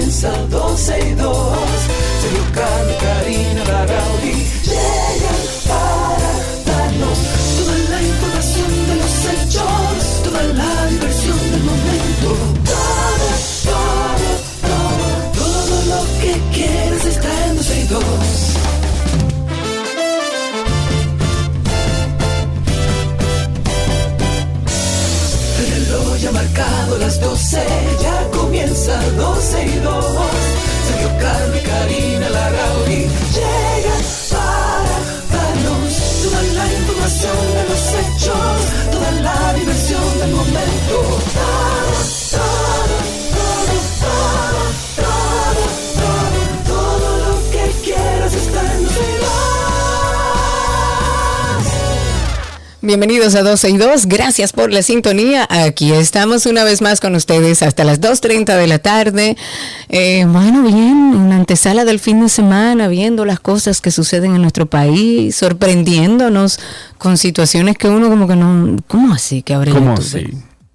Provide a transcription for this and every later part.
comienza 12 y 2. Comienza 12 y Bienvenidos a 12 y 2, gracias por la sintonía. Aquí estamos una vez más con ustedes hasta las 2.30 de la tarde. Eh, bueno, bien, una antesala del fin de semana, viendo las cosas que suceden en nuestro país, sorprendiéndonos con situaciones que uno como que no... ¿Cómo así que abre ¿Cómo así?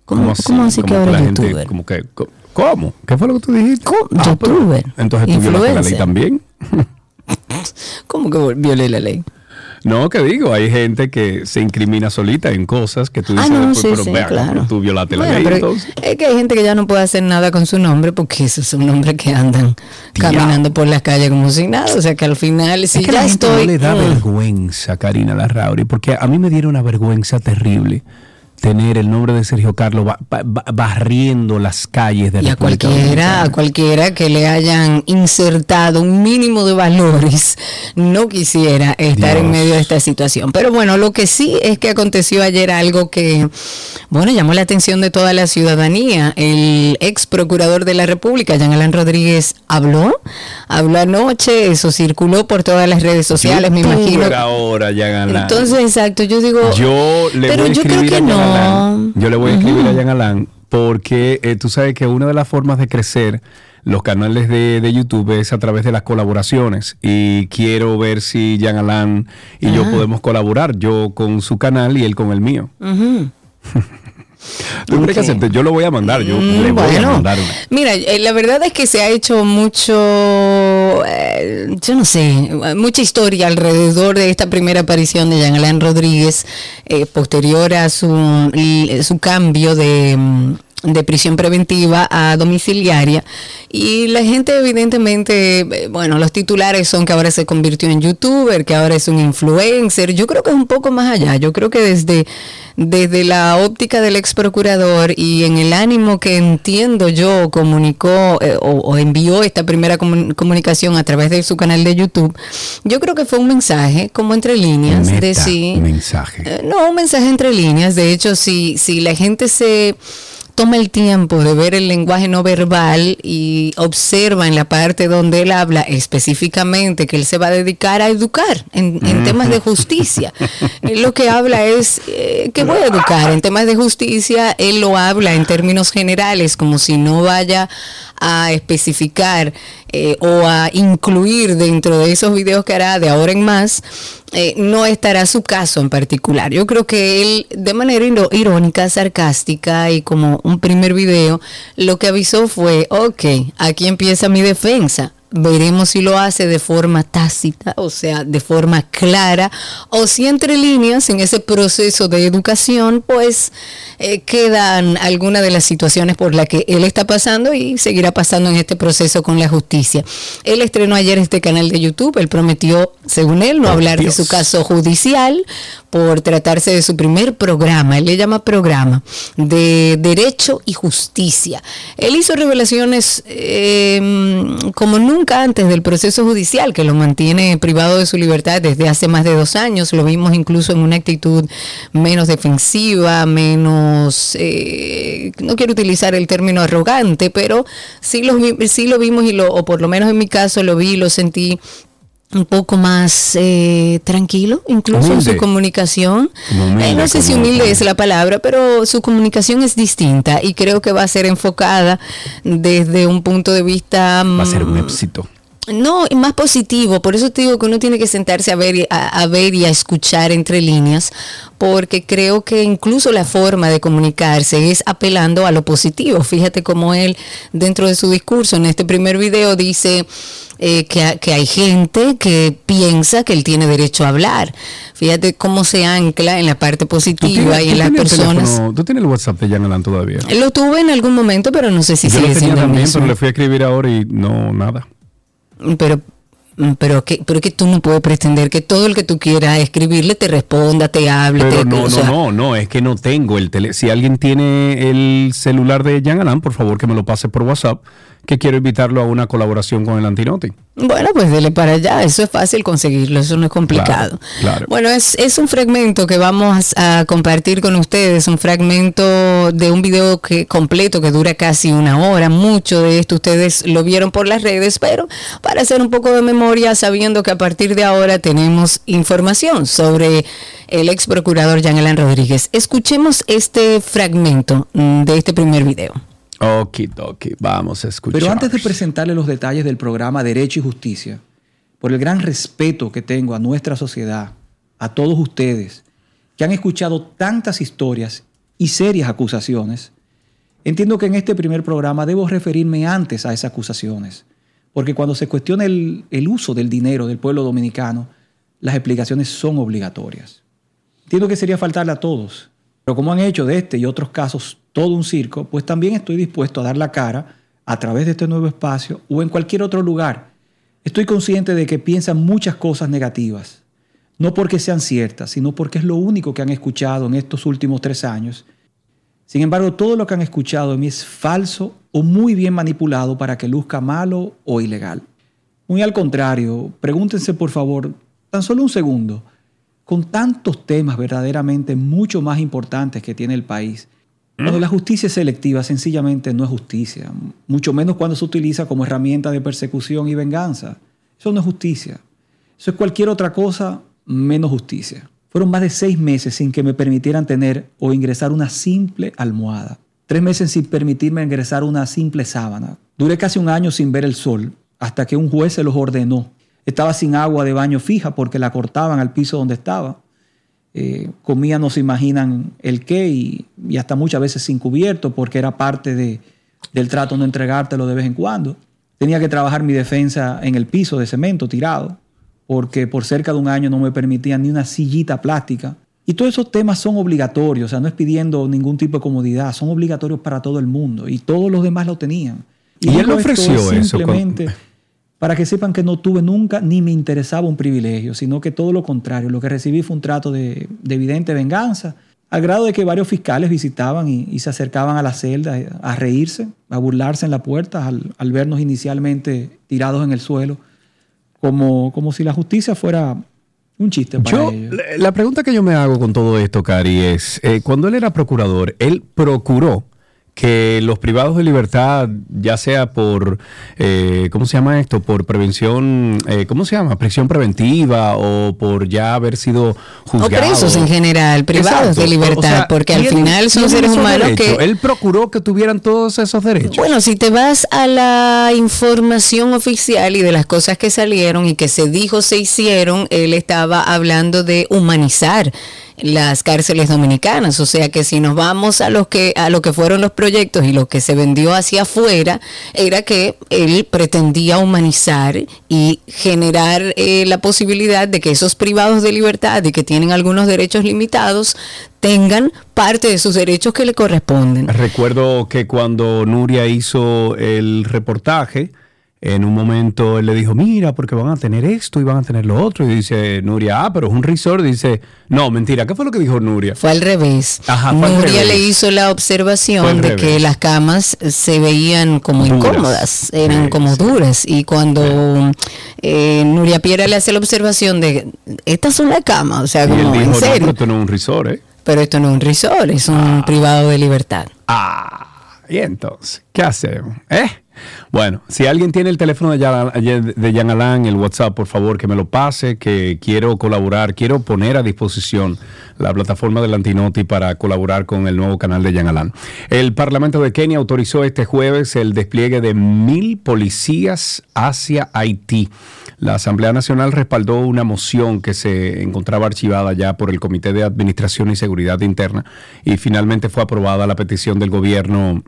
¿Cómo, cómo así que abre gente, youtuber? como que, ¿Cómo? ¿Qué fue lo que tú dijiste? ¿Cómo? Ah, pero- Youtuber. entonces tú la ley también. ¿Cómo que violé la ley? No, que digo, hay gente que se incrimina solita en cosas que tú Ah, dices no, después, sí, pero sí, vean, claro. tú violaste la ley entonces. Es que hay gente que ya no puede hacer nada con su nombre porque esos son nombres que andan caminando por las calles como si nada. O sea que al final, si es que ya la gente estoy. no le da Mm. vergüenza, Karina Larrauri, porque a mí me diera una vergüenza terrible tener el nombre de Sergio Carlos ba- ba- ba- barriendo las calles de Y a cualquiera, a cualquiera que le hayan insertado un mínimo de valores, no quisiera estar en medio de esta situación. Pero bueno, lo que sí es que aconteció ayer algo que, bueno, llamó la atención de toda la ciudadanía. El ex procurador de la República, Jean Alain Rodríguez, habló, habló anoche, eso circuló por todas las redes sociales, me imagino. ahora, Jean Alain. Entonces, exacto, yo digo, Yo le pero voy a yo creo que a no. Yo le voy a escribir a Jean Alain porque eh, tú sabes que una de las formas de crecer los canales de, de YouTube es a través de las colaboraciones. Y quiero ver si Jean Alain y yo podemos colaborar, yo con su canal y él con el mío. Yo lo voy a mandar, yo Mm, le voy a mandar. Mira, eh, la verdad es que se ha hecho mucho, eh, yo no sé, mucha historia alrededor de esta primera aparición de Jean Alain Rodríguez, eh, posterior a su, su cambio de, mm, de prisión preventiva a domiciliaria. Y la gente evidentemente, eh, bueno, los titulares son que ahora se convirtió en youtuber, que ahora es un influencer. Yo creo que es un poco más allá. Yo creo que desde, desde la óptica del ex procurador y en el ánimo que entiendo yo comunicó eh, o, o envió esta primera comun- comunicación a través de su canal de YouTube, yo creo que fue un mensaje como entre líneas de Meta sí. mensaje. Eh, No, un mensaje entre líneas. De hecho, si, si la gente se toma el tiempo de ver el lenguaje no verbal y observa en la parte donde él habla específicamente que él se va a dedicar a educar en, en temas de justicia. Él lo que habla es eh, que voy a educar en temas de justicia. Él lo habla en términos generales, como si no vaya a especificar eh, o a incluir dentro de esos videos que hará de ahora en más, eh, no estará su caso en particular. Yo creo que él, de manera irónica, sarcástica y como un primer video, lo que avisó fue, ok, aquí empieza mi defensa. Veremos si lo hace de forma tácita, o sea, de forma clara, o si entre líneas, en ese proceso de educación, pues eh, quedan algunas de las situaciones por las que él está pasando y seguirá pasando en este proceso con la justicia. Él estrenó ayer este canal de YouTube, él prometió, según él, no hablar de su caso judicial por tratarse de su primer programa, él le llama programa, de Derecho y Justicia. Él hizo revelaciones eh, como nunca antes del proceso judicial, que lo mantiene privado de su libertad desde hace más de dos años. Lo vimos incluso en una actitud menos defensiva, menos, eh, no quiero utilizar el término arrogante, pero sí lo, sí lo vimos y lo, o por lo menos en mi caso lo vi lo sentí un poco más eh, tranquilo, incluso en su Humilde. comunicación. Humilde, Eh, no sé si como- humilde es la palabra, pero su comunicación es distinta y creo que va a ser enfocada desde un punto de vista Va a ser un mm, éxito. No, más positivo. Por eso te digo que uno tiene que sentarse a ver, a, ver y a escuchar entre líneas, porque creo que incluso la forma de comunicarse es apelando a lo positivo. Fíjate cómo él, dentro de su discurso, en este primer video, dice eh, que, hay gente que piensa que él tiene derecho a hablar. Fíjate cómo se ancla en la parte positiva y en las personas. ¿Tú tienes el WhatsApp de Jan Alan todavía? Lo tuve en algún momento, pero no sé si Yo sigue lo tenía también, pero le fui a escribir ahora y no, nada. Pero pero que pero que tú no puedes pretender que todo el que tú quieras escribirle te responda, te hable, te, no, no, no, no, es que no tengo el tele. Si alguien tiene el celular de Jan Alan, por favor que me lo pase por WhatsApp que quiero invitarlo a una colaboración con el Antinoti. Bueno, pues dele para allá, eso es fácil conseguirlo, eso no es complicado. Bueno, es, es, un fragmento que vamos a compartir con ustedes, un fragmento de un video que, completo que dura casi una hora, mucho de esto ustedes lo vieron por las redes, pero para hacer un poco de memoria, sabiendo que a partir de ahora tenemos información sobre el ex procurador Jean Alain Rodríguez. Escuchemos este fragmento de este primer video. Okidoki, vamos a escuchar. Pero antes de presentarle los detalles del programa Derecho y Justicia, por el gran respeto que tengo a nuestra sociedad, a todos ustedes que han escuchado tantas historias y serias acusaciones, entiendo que en este primer programa debo referirme antes a esas acusaciones, porque cuando se cuestiona el, el uso del dinero del pueblo dominicano, las explicaciones son obligatorias. Entiendo que sería faltarle a todos, pero como han hecho de este y otros casos todo un circo, pues también estoy dispuesto a dar la cara a través de este nuevo espacio o en cualquier otro lugar. Estoy consciente de que piensan muchas cosas negativas, no porque sean ciertas, sino porque es lo único que han escuchado en estos últimos tres años. Sin embargo, todo lo que han escuchado de mí es falso o muy bien manipulado para que luzca malo o ilegal. Muy al contrario, pregúntense por favor, tan solo un segundo, con tantos temas verdaderamente mucho más importantes que tiene el país. Cuando la justicia es selectiva, sencillamente no es justicia, mucho menos cuando se utiliza como herramienta de persecución y venganza. Eso no es justicia. Eso es cualquier otra cosa menos justicia. Fueron más de seis meses sin que me permitieran tener o ingresar una simple almohada. Tres meses sin permitirme ingresar una simple sábana. Duré casi un año sin ver el sol, hasta que un juez se los ordenó estaba sin agua de baño fija porque la cortaban al piso donde estaba. Eh, comía, no se imaginan el qué, y, hasta muchas veces sin cubierto porque era parte de, del trato no entregártelo de vez en cuando. Tenía que trabajar mi defensa en el piso de cemento tirado porque por cerca de un año no me permitían ni una sillita plástica. Y todos esos temas son obligatorios, o sea, no es pidiendo ningún tipo de comodidad, son obligatorios para todo el mundo y todos los demás lo tenían. Y, él ofreció eso. Simplemente para que sepan que no tuve nunca ni me interesaba un privilegio, sino que todo lo contrario, lo que recibí fue un trato de, evidente venganza, al grado de que varios fiscales visitaban y, se acercaban a la celda a reírse, a burlarse en la puerta al, vernos inicialmente tirados en el suelo, como, como si la justicia fuera un chiste para ellos. La pregunta que yo me hago con todo esto, Cari, es, eh, cuando él era procurador, él procuró que los privados de libertad, ya sea por, eh, ¿cómo se llama esto? Por prevención, eh, ¿cómo se llama? Prisión preventiva o por ya haber sido juzgados. O presos en general, privados de libertad, porque al final son seres humanos que... Él procuró que tuvieran todos esos derechos. Bueno, si te vas a la información oficial y de las cosas que salieron y que se dijo, se hicieron, él estaba hablando de humanizar las cárceles dominicanas. O sea que si nos vamos a los que a lo que fueron los proyectos y lo que se vendió hacia afuera, era que él pretendía humanizar y generar eh, la posibilidad de que esos privados de libertad y que tienen algunos derechos limitados tengan parte de sus derechos que le corresponden. Recuerdo que cuando Nuria hizo el reportaje, en un momento él le dijo, mira, porque van a tener esto y van a tener lo otro. Y dice Nuria, ah, pero es un resort. Dice, no, mentira, ¿qué fue lo que dijo Nuria? Fue al revés. Ajá, Nuria le hizo la observación de que las camas se veían como incómodas, eran como duras. Y cuando eh, Nuria Piera le hace la observación de, estas son las camas, o sea, como, en serio. pero esto no es un resort, ¿eh? Pero esto no es un resort, es un ah. privado de libertad. Ah, y entonces, ¿qué hacemos? ¿Eh? Bueno, si alguien tiene el teléfono de Jan, de Jan Alain, el WhatsApp, por favor, que me lo pase, que quiero colaborar, quiero poner a disposición la plataforma del Antinoti para colaborar con el nuevo canal de Jan Alain. El Parlamento de Kenia autorizó este jueves el despliegue de mil policías hacia Haití. La Asamblea Nacional respaldó una moción que se encontraba archivada ya por el Comité de Administración y Seguridad Interna y finalmente fue aprobada la petición del gobierno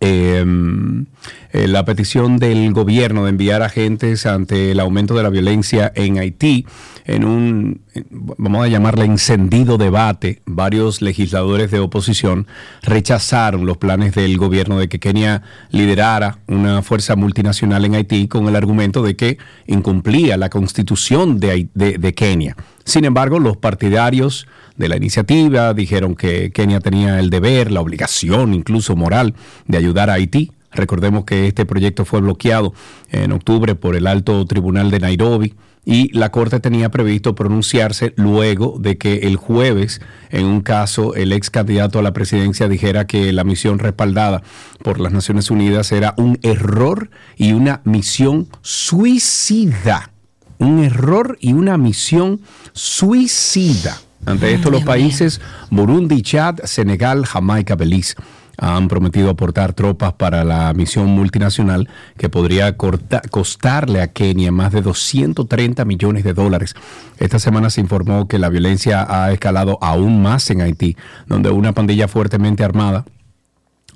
Em, eh, la petición del gobierno de enviar agentes ante el aumento de la violencia en Haití en un, vamos a llamarle encendido debate, varios legisladores de oposición rechazaron los planes del gobierno de que Kenia liderara una fuerza multinacional en Haití con el argumento de que incumplía la constitución de Kenia. Sin embargo, los partidarios de la iniciativa dijeron que Kenia tenía el deber, la obligación incluso moral de ayudar a Haití. Recordemos que este proyecto fue bloqueado en octubre por el Alto Tribunal de Nairobi y la Corte tenía previsto pronunciarse luego de que el jueves, en un caso, el ex candidato a la presidencia dijera que la misión respaldada por las Naciones Unidas era un error y una misión suicida un error y una misión suicida. Ante esto, los países Burundi, Chad, Senegal, Jamaica, Belice han prometido aportar tropas para la misión multinacional que podría costarle a Kenia más de 230 millones de dólares. Esta semana se informó que la violencia ha escalado aún más en Haití, donde una pandilla fuertemente armada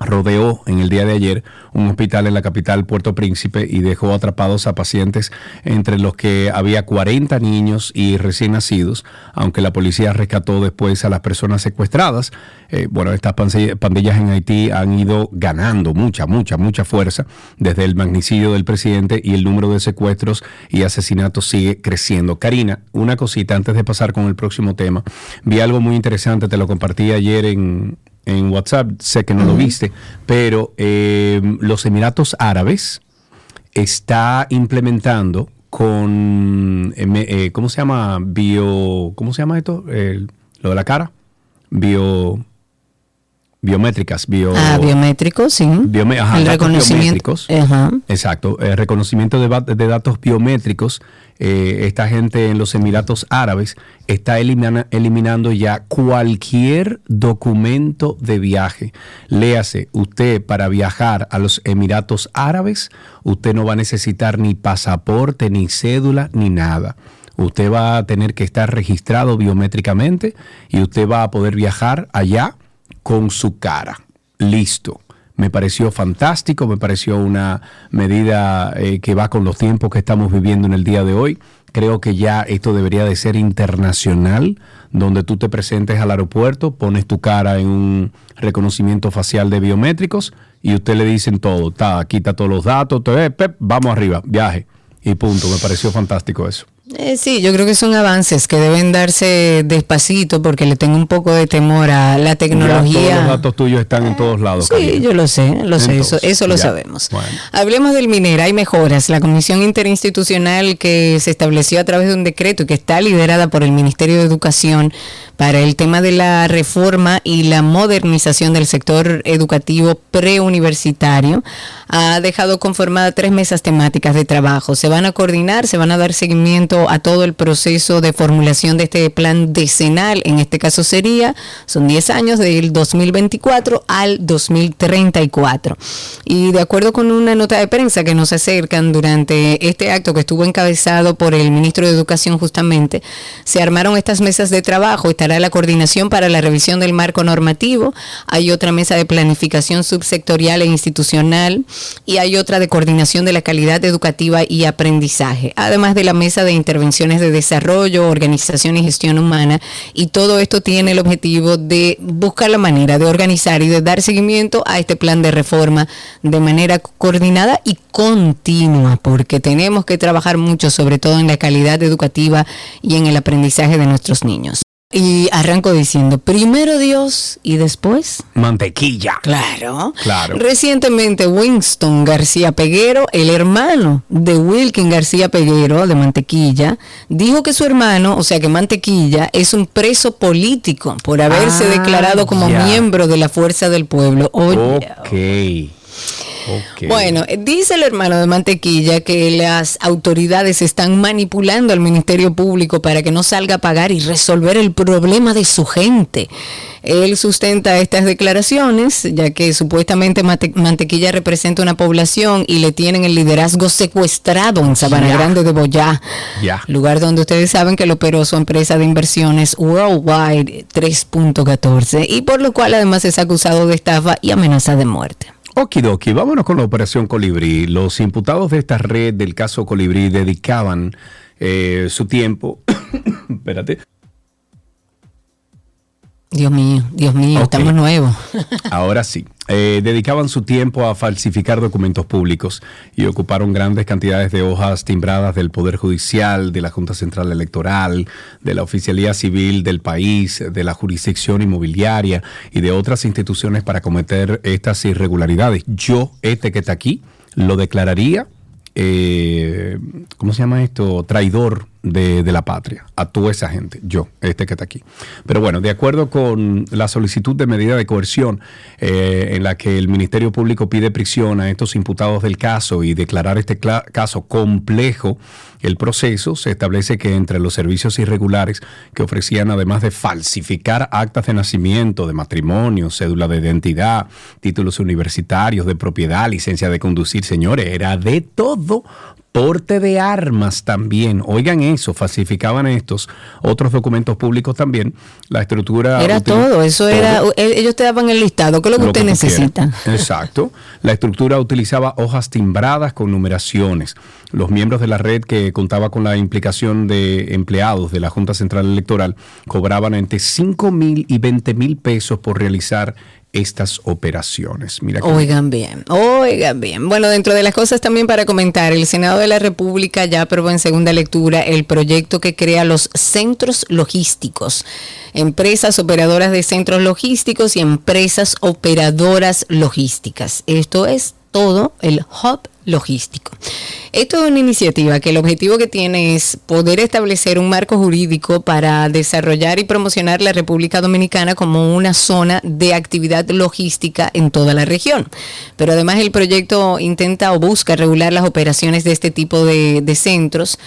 rodeó en el día de ayer un hospital en la capital Puerto Príncipe y dejó atrapados a pacientes entre los que había 40 niños y recién nacidos, aunque la policía rescató después a las personas secuestradas. Eh, bueno, estas pandillas en Haití han ido ganando mucha, mucha, mucha fuerza desde el magnicidio del presidente y el número de secuestros y asesinatos sigue creciendo. Karina, una cosita antes de pasar con el próximo tema. Vi algo muy interesante, te lo compartí ayer en, en WhatsApp, sé que no lo viste, pero eh, los Emiratos Árabes está implementando con, eh, eh, ¿cómo se llama? Bio, ¿cómo se llama esto? lo de la cara. Bio, biométricas, bio, ah, biométricos, sí. el reconocimiento. Exacto, el reconocimiento de, de datos biométricos eh, esta gente en los Emiratos Árabes está eliminando ya cualquier documento de viaje. Léase, usted para viajar a los Emiratos Árabes, usted no va a necesitar ni pasaporte, ni cédula, ni nada. Usted va a tener que estar registrado biométricamente y usted va a poder viajar allá con su cara. Listo me pareció fantástico, me pareció una medida eh, que va con los tiempos que estamos viviendo en el día de hoy. Creo que ya esto debería de ser internacional, donde tú te presentes al aeropuerto, pones tu cara en un reconocimiento facial de biométricos y usted le dicen todo, está, quita todos los datos, vamos arriba, viaje. Y punto, me pareció fantástico eso. Eh, sí, yo creo que son avances que deben darse despacito porque le tengo un poco de temor a la tecnología. todos los datos tuyos están en todos lados. Sí, yo lo sé, lo sé, eso, eso lo sabemos. Hablemos del minera, hay mejoras. La comisión interinstitucional que se estableció a través de un decreto y que está liderada por el Ministerio de Educación para el tema de la reforma y la modernización del sector educativo preuniversitario ha dejado conformada tres mesas temáticas de trabajo. Se van a coordinar, se van a dar seguimiento a todo el proceso de formulación de este plan decenal. En este caso sería, son 10 años del 2024 al 2034. Y de acuerdo con una nota de prensa que nos acercan durante este acto que estuvo encabezado por el ministro de Educación justamente, se armaron estas mesas de trabajo. Estará la coordinación para la revisión del marco normativo. Hay otra mesa de planificación subsectorial e institucional y hay otra de coordinación de la calidad educativa y aprendizaje. Además de la mesa de intervenciones de desarrollo, organización y gestión humana. Y todo esto tiene el objetivo de buscar la manera de organizar y de dar seguimiento a este plan de reforma de manera coordinada y continua, porque tenemos que trabajar mucho, sobre todo en la calidad educativa y en el aprendizaje de nuestros niños. Y arranco diciendo, primero Dios y después mantequilla. Claro. Claro. Recientemente Winston García Peguero, el hermano de Wilkin García Peguero de Mantequilla, dijo que su hermano, o sea que Mantequilla, es un preso político por haberse ah, declarado como miembro de la Fuerza del Pueblo. ok. Bueno, dice el hermano de Mantequilla que las autoridades están manipulando al Ministerio Público para que no salga a pagar y resolver el problema de su gente. Él sustenta estas declaraciones, ya que supuestamente Mantequilla representa una población y le tienen el liderazgo secuestrado en Sabana. Grande de Boyá, lugar donde ustedes saben que lo operó su empresa de inversiones Worldwide 3.14 y por lo cual además es acusado de estafa y amenaza de muerte. Okidoki, vámonos con la operación Colibrí. Los imputados de esta red del caso Colibrí dedicaban eh, su tiempo. Espérate. Dios mío, Dios mío, estamos nuevos. Ahora sí. Eh, dedicaban su tiempo a falsificar documentos públicos y ocuparon grandes cantidades de hojas timbradas del Poder Judicial, de la Junta Central Electoral, de la Oficialía Civil del país, de la jurisdicción inmobiliaria y de otras instituciones para cometer estas irregularidades. Yo, este que está aquí, lo declararía, eh, ¿cómo se llama esto? Traidor de, la patria, a toda esa gente, yo, este que está aquí. Pero bueno, de acuerdo con la solicitud de medida de coerción eh, en la que el Ministerio Público pide prisión a estos imputados del caso y declarar este caso complejo, el proceso se establece que entre los servicios irregulares que ofrecían, además de falsificar actas de nacimiento, de matrimonio, cédula de identidad, títulos universitarios, de propiedad, licencia de conducir, señores, era de todo. Porte de armas también. Oigan eso, falsificaban estos otros documentos públicos también. La estructura. Era todo, eso era, todo ellos te daban el listado, ¿qué es lo que lo usted necesita? Exacto. La estructura utilizaba hojas timbradas con numeraciones. Los miembros de la red que contaba con la implicación de empleados de la Junta Central Electoral cobraban entre 5 mil y 20 mil pesos por realizar estas operaciones. Oigan bien, oigan bien. Bueno, dentro de las cosas también para comentar, el Senado de la República ya aprobó en segunda lectura el proyecto que crea los centros logísticos, empresas operadoras de centros logísticos y empresas operadoras logísticas. Esto es todo el hub logístico. Esto es una iniciativa que el objetivo que tiene es poder establecer un marco jurídico para desarrollar y promocionar la República Dominicana como una zona de actividad logística en toda la región. Pero además el proyecto intenta o busca regular las operaciones de este tipo de, de centros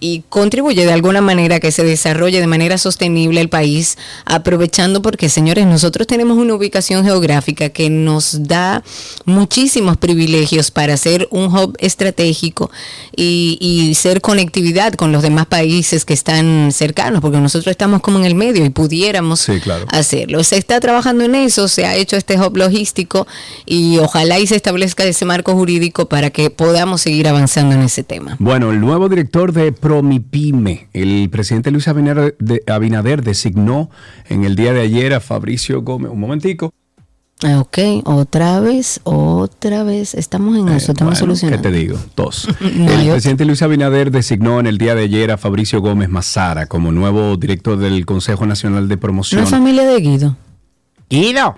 y contribuye de alguna manera a que se desarrolle de manera sostenible el país, aprovechando porque, señores, nosotros tenemos una ubicación geográfica que nos da muchísimos privilegios para ser un hub estratégico y, y ser conectividad con los demás países que están cercanos, porque nosotros estamos como en el medio y pudiéramos Sí, claro. hacerlo. Se está trabajando en eso, se ha hecho este hub logístico y ojalá y se establezca ese marco jurídico para que podamos seguir avanzando en ese tema. Bueno, el nuevo director de Promipyme, el presidente Luis Abinader, de- Abinader designó en el día de ayer a Fabricio Gómez. Un momentico. Ok, otra vez, otra vez. Estamos en eso, estamos solucionando. ¿Qué te digo? Dos. El presidente Luis Abinader designó en el día de ayer a Fabricio Gómez Mazara como nuevo director del Consejo Nacional de Promoción. Una familia de Guido. Guido.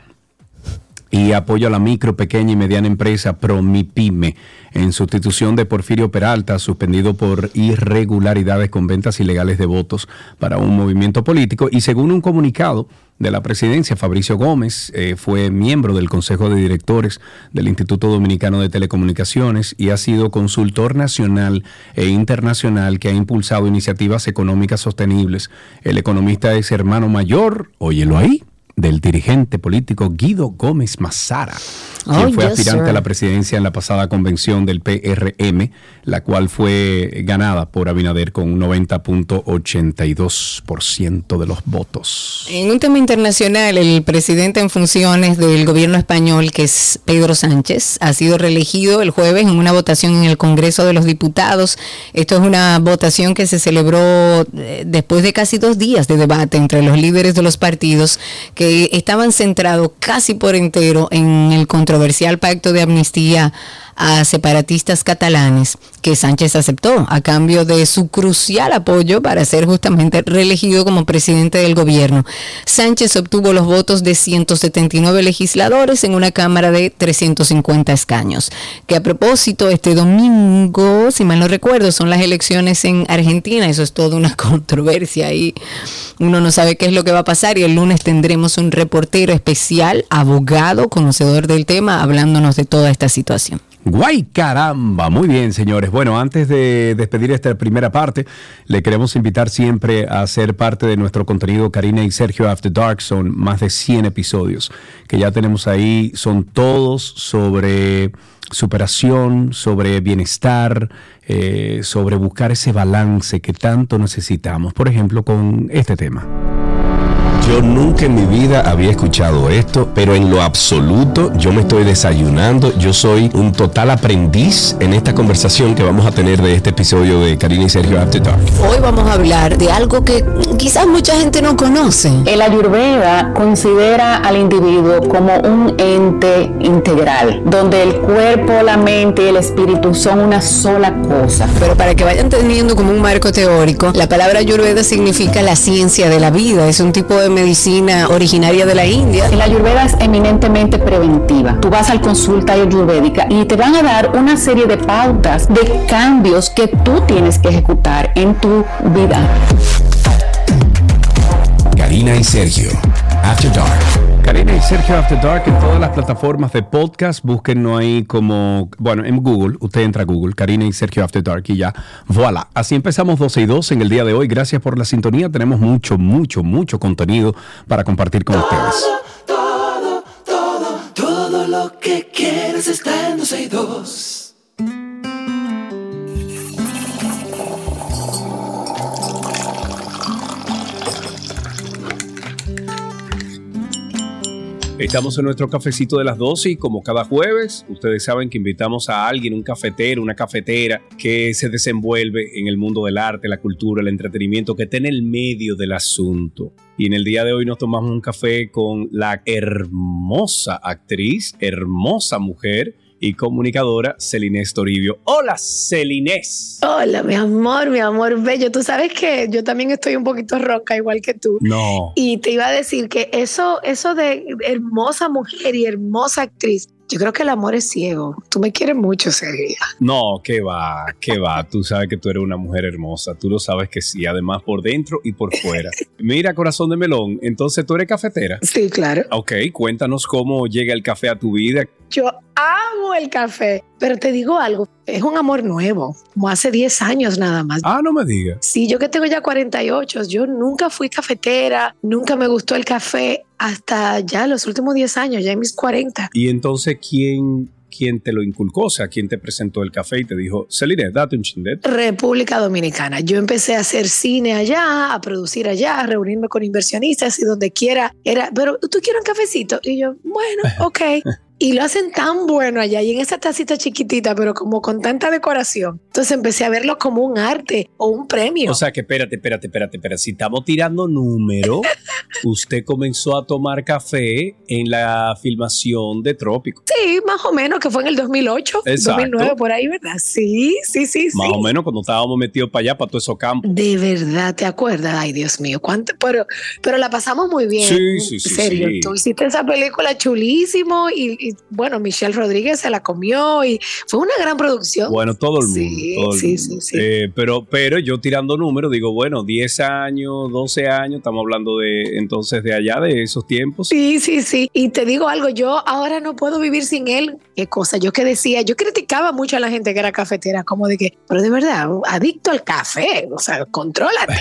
Y apoyo a la micro, pequeña y mediana empresa Promipyme en sustitución de Porfirio Peralta, suspendido por irregularidades con ventas ilegales de votos para un movimiento político. Y según un comunicado de la presidencia, Fabricio Gómez eh, fue miembro del Consejo de Directores del Instituto Dominicano de Telecomunicaciones y ha sido consultor nacional e internacional que ha impulsado iniciativas económicas sostenibles. El economista es hermano mayor, óyelo ahí, del dirigente político Guido Gómez Mazara, quien Oh, fue aspirante a la presidencia en la pasada convención del PRM, la cual fue ganada por Abinader con un 90.82% de los votos. En un tema internacional, el presidente en funciones del gobierno español, que es Pedro Sánchez, ha sido reelegido el jueves en una votación en el Congreso de los Diputados. Esto es una votación que se celebró eh, después de casi dos días de debate entre los líderes de los partidos que estaban centrados casi por entero en el controversial pacto de amnistía a separatistas catalanes que Sánchez aceptó a cambio de su crucial apoyo para ser justamente reelegido como presidente del gobierno. Sánchez obtuvo los votos de 179 legisladores en una Cámara de 350 escaños. Que a propósito, este domingo, si mal no recuerdo, son las elecciones en Argentina. Eso es toda una controversia y uno no sabe qué es lo que va a pasar y el lunes tendremos un reportero especial, abogado, conocedor del tema, hablándonos de toda esta situación. Guay caramba, muy bien señores. Bueno, antes de despedir esta primera parte, le queremos invitar siempre a ser parte de nuestro contenido Karina y Sergio After Dark. Son más de 100 episodios que ya tenemos ahí. Son todos sobre superación, sobre bienestar, eh, sobre buscar ese balance que tanto necesitamos. Por ejemplo, con este tema. Yo nunca en mi vida había escuchado esto, pero en lo absoluto yo me estoy desayunando. Yo soy un total aprendiz en esta conversación que vamos a tener de este episodio de Karina y Sergio After Dark. Hoy vamos a hablar de algo que quizás mucha gente no conoce. El Ayurveda considera al individuo como un ente integral, donde el cuerpo, la mente y el espíritu son una sola cosa. Pero para que vayan teniendo como un marco teórico, la palabra Ayurveda significa la ciencia de la vida. Es un tipo de medicina originaria de la India. La ayurveda es eminentemente preventiva. Tú vas al consulta ayurvédica y te van a dar una serie de pautas de cambios que tú tienes que ejecutar en tu vida. Karina y Sergio, After Dark. Karina y Sergio After Dark en todas las plataformas de podcast. Búsquenlo ahí como, bueno, en Google. Usted entra a Google, Karina y Sergio After Dark y ya. Voilà. Así empezamos 12 y 2 en el día de hoy. Gracias por la sintonía. Tenemos mucho, mucho, mucho contenido para compartir con ustedes. Todo, todo, todo lo que quieres está en 12 y 2. Estamos en nuestro cafecito de las 12 y como cada jueves, ustedes saben que invitamos a alguien, un cafetero, una cafetera que se desenvuelve en el mundo del arte, la cultura, el entretenimiento, que está en el medio del asunto. Y en el día de hoy nos tomamos un café con la hermosa actriz, hermosa mujer y comunicadora Celinés Toribio. Hola Celinés. Hola, mi amor, mi amor bello. Tú sabes que yo también estoy un poquito roca, igual que tú. No. Y te iba a decir que eso, eso de hermosa mujer y hermosa actriz, yo creo que el amor es ciego. Tú me quieres mucho, Sergio. No, que va, que va. Tú sabes que tú eres una mujer hermosa. Tú lo sabes que sí, además por dentro y por fuera. Mira, corazón de melón, entonces tú eres cafetera. Sí, claro. Ok, cuéntanos cómo llega el café a tu vida. Yo amo el café, pero te digo algo, es un amor nuevo, como hace 10 años nada más. Ah, no me digas. Sí, yo que tengo ya 48, yo nunca fui cafetera, nunca me gustó el café hasta ya los últimos 10 años, ya en mis 40. Y entonces, ¿quién, quién te lo inculcó? O sea, ¿quién te presentó el café y te dijo, Celine, date un chindet? República Dominicana. Yo empecé a hacer cine allá, a producir allá, a reunirme con inversionistas y donde quiera era, pero tú quieres un cafecito. Y yo, bueno, ok. Y lo hacen tan bueno allá y en esa tacita chiquitita, pero como con tanta decoración. Entonces empecé a verlo como un arte o un premio. O sea, que espérate, espérate, espérate, espérate. Si estamos tirando número, usted comenzó a tomar café en la filmación de Trópico. sí, más o menos, que fue en el 2008, Exacto. 2009, por ahí, ¿verdad? Sí, sí, sí, sí. Más o menos cuando estábamos metidos para allá, para todos esos campos. De verdad, ¿te acuerdas? Ay, Dios mío, cuánto, pero, pero la pasamos muy bien. Sí, sí, sí, En serio, sí. tú hiciste esa película chulísimo y, y, bueno, Michelle Rodríguez se la comió y fue una gran producción. Bueno, todo el mundo. Sí, todo el sí, mundo. sí, sí. Eh, pero, pero yo tirando números, digo, bueno, 10 años, 12 años, estamos hablando de entonces de allá, de esos tiempos. Sí, sí, sí. Y te digo algo, yo ahora no puedo vivir sin él. Qué cosa, yo que decía, yo criticaba mucho a la gente que era cafetera, como de que, pero de verdad, adicto al café, o sea, contrólate.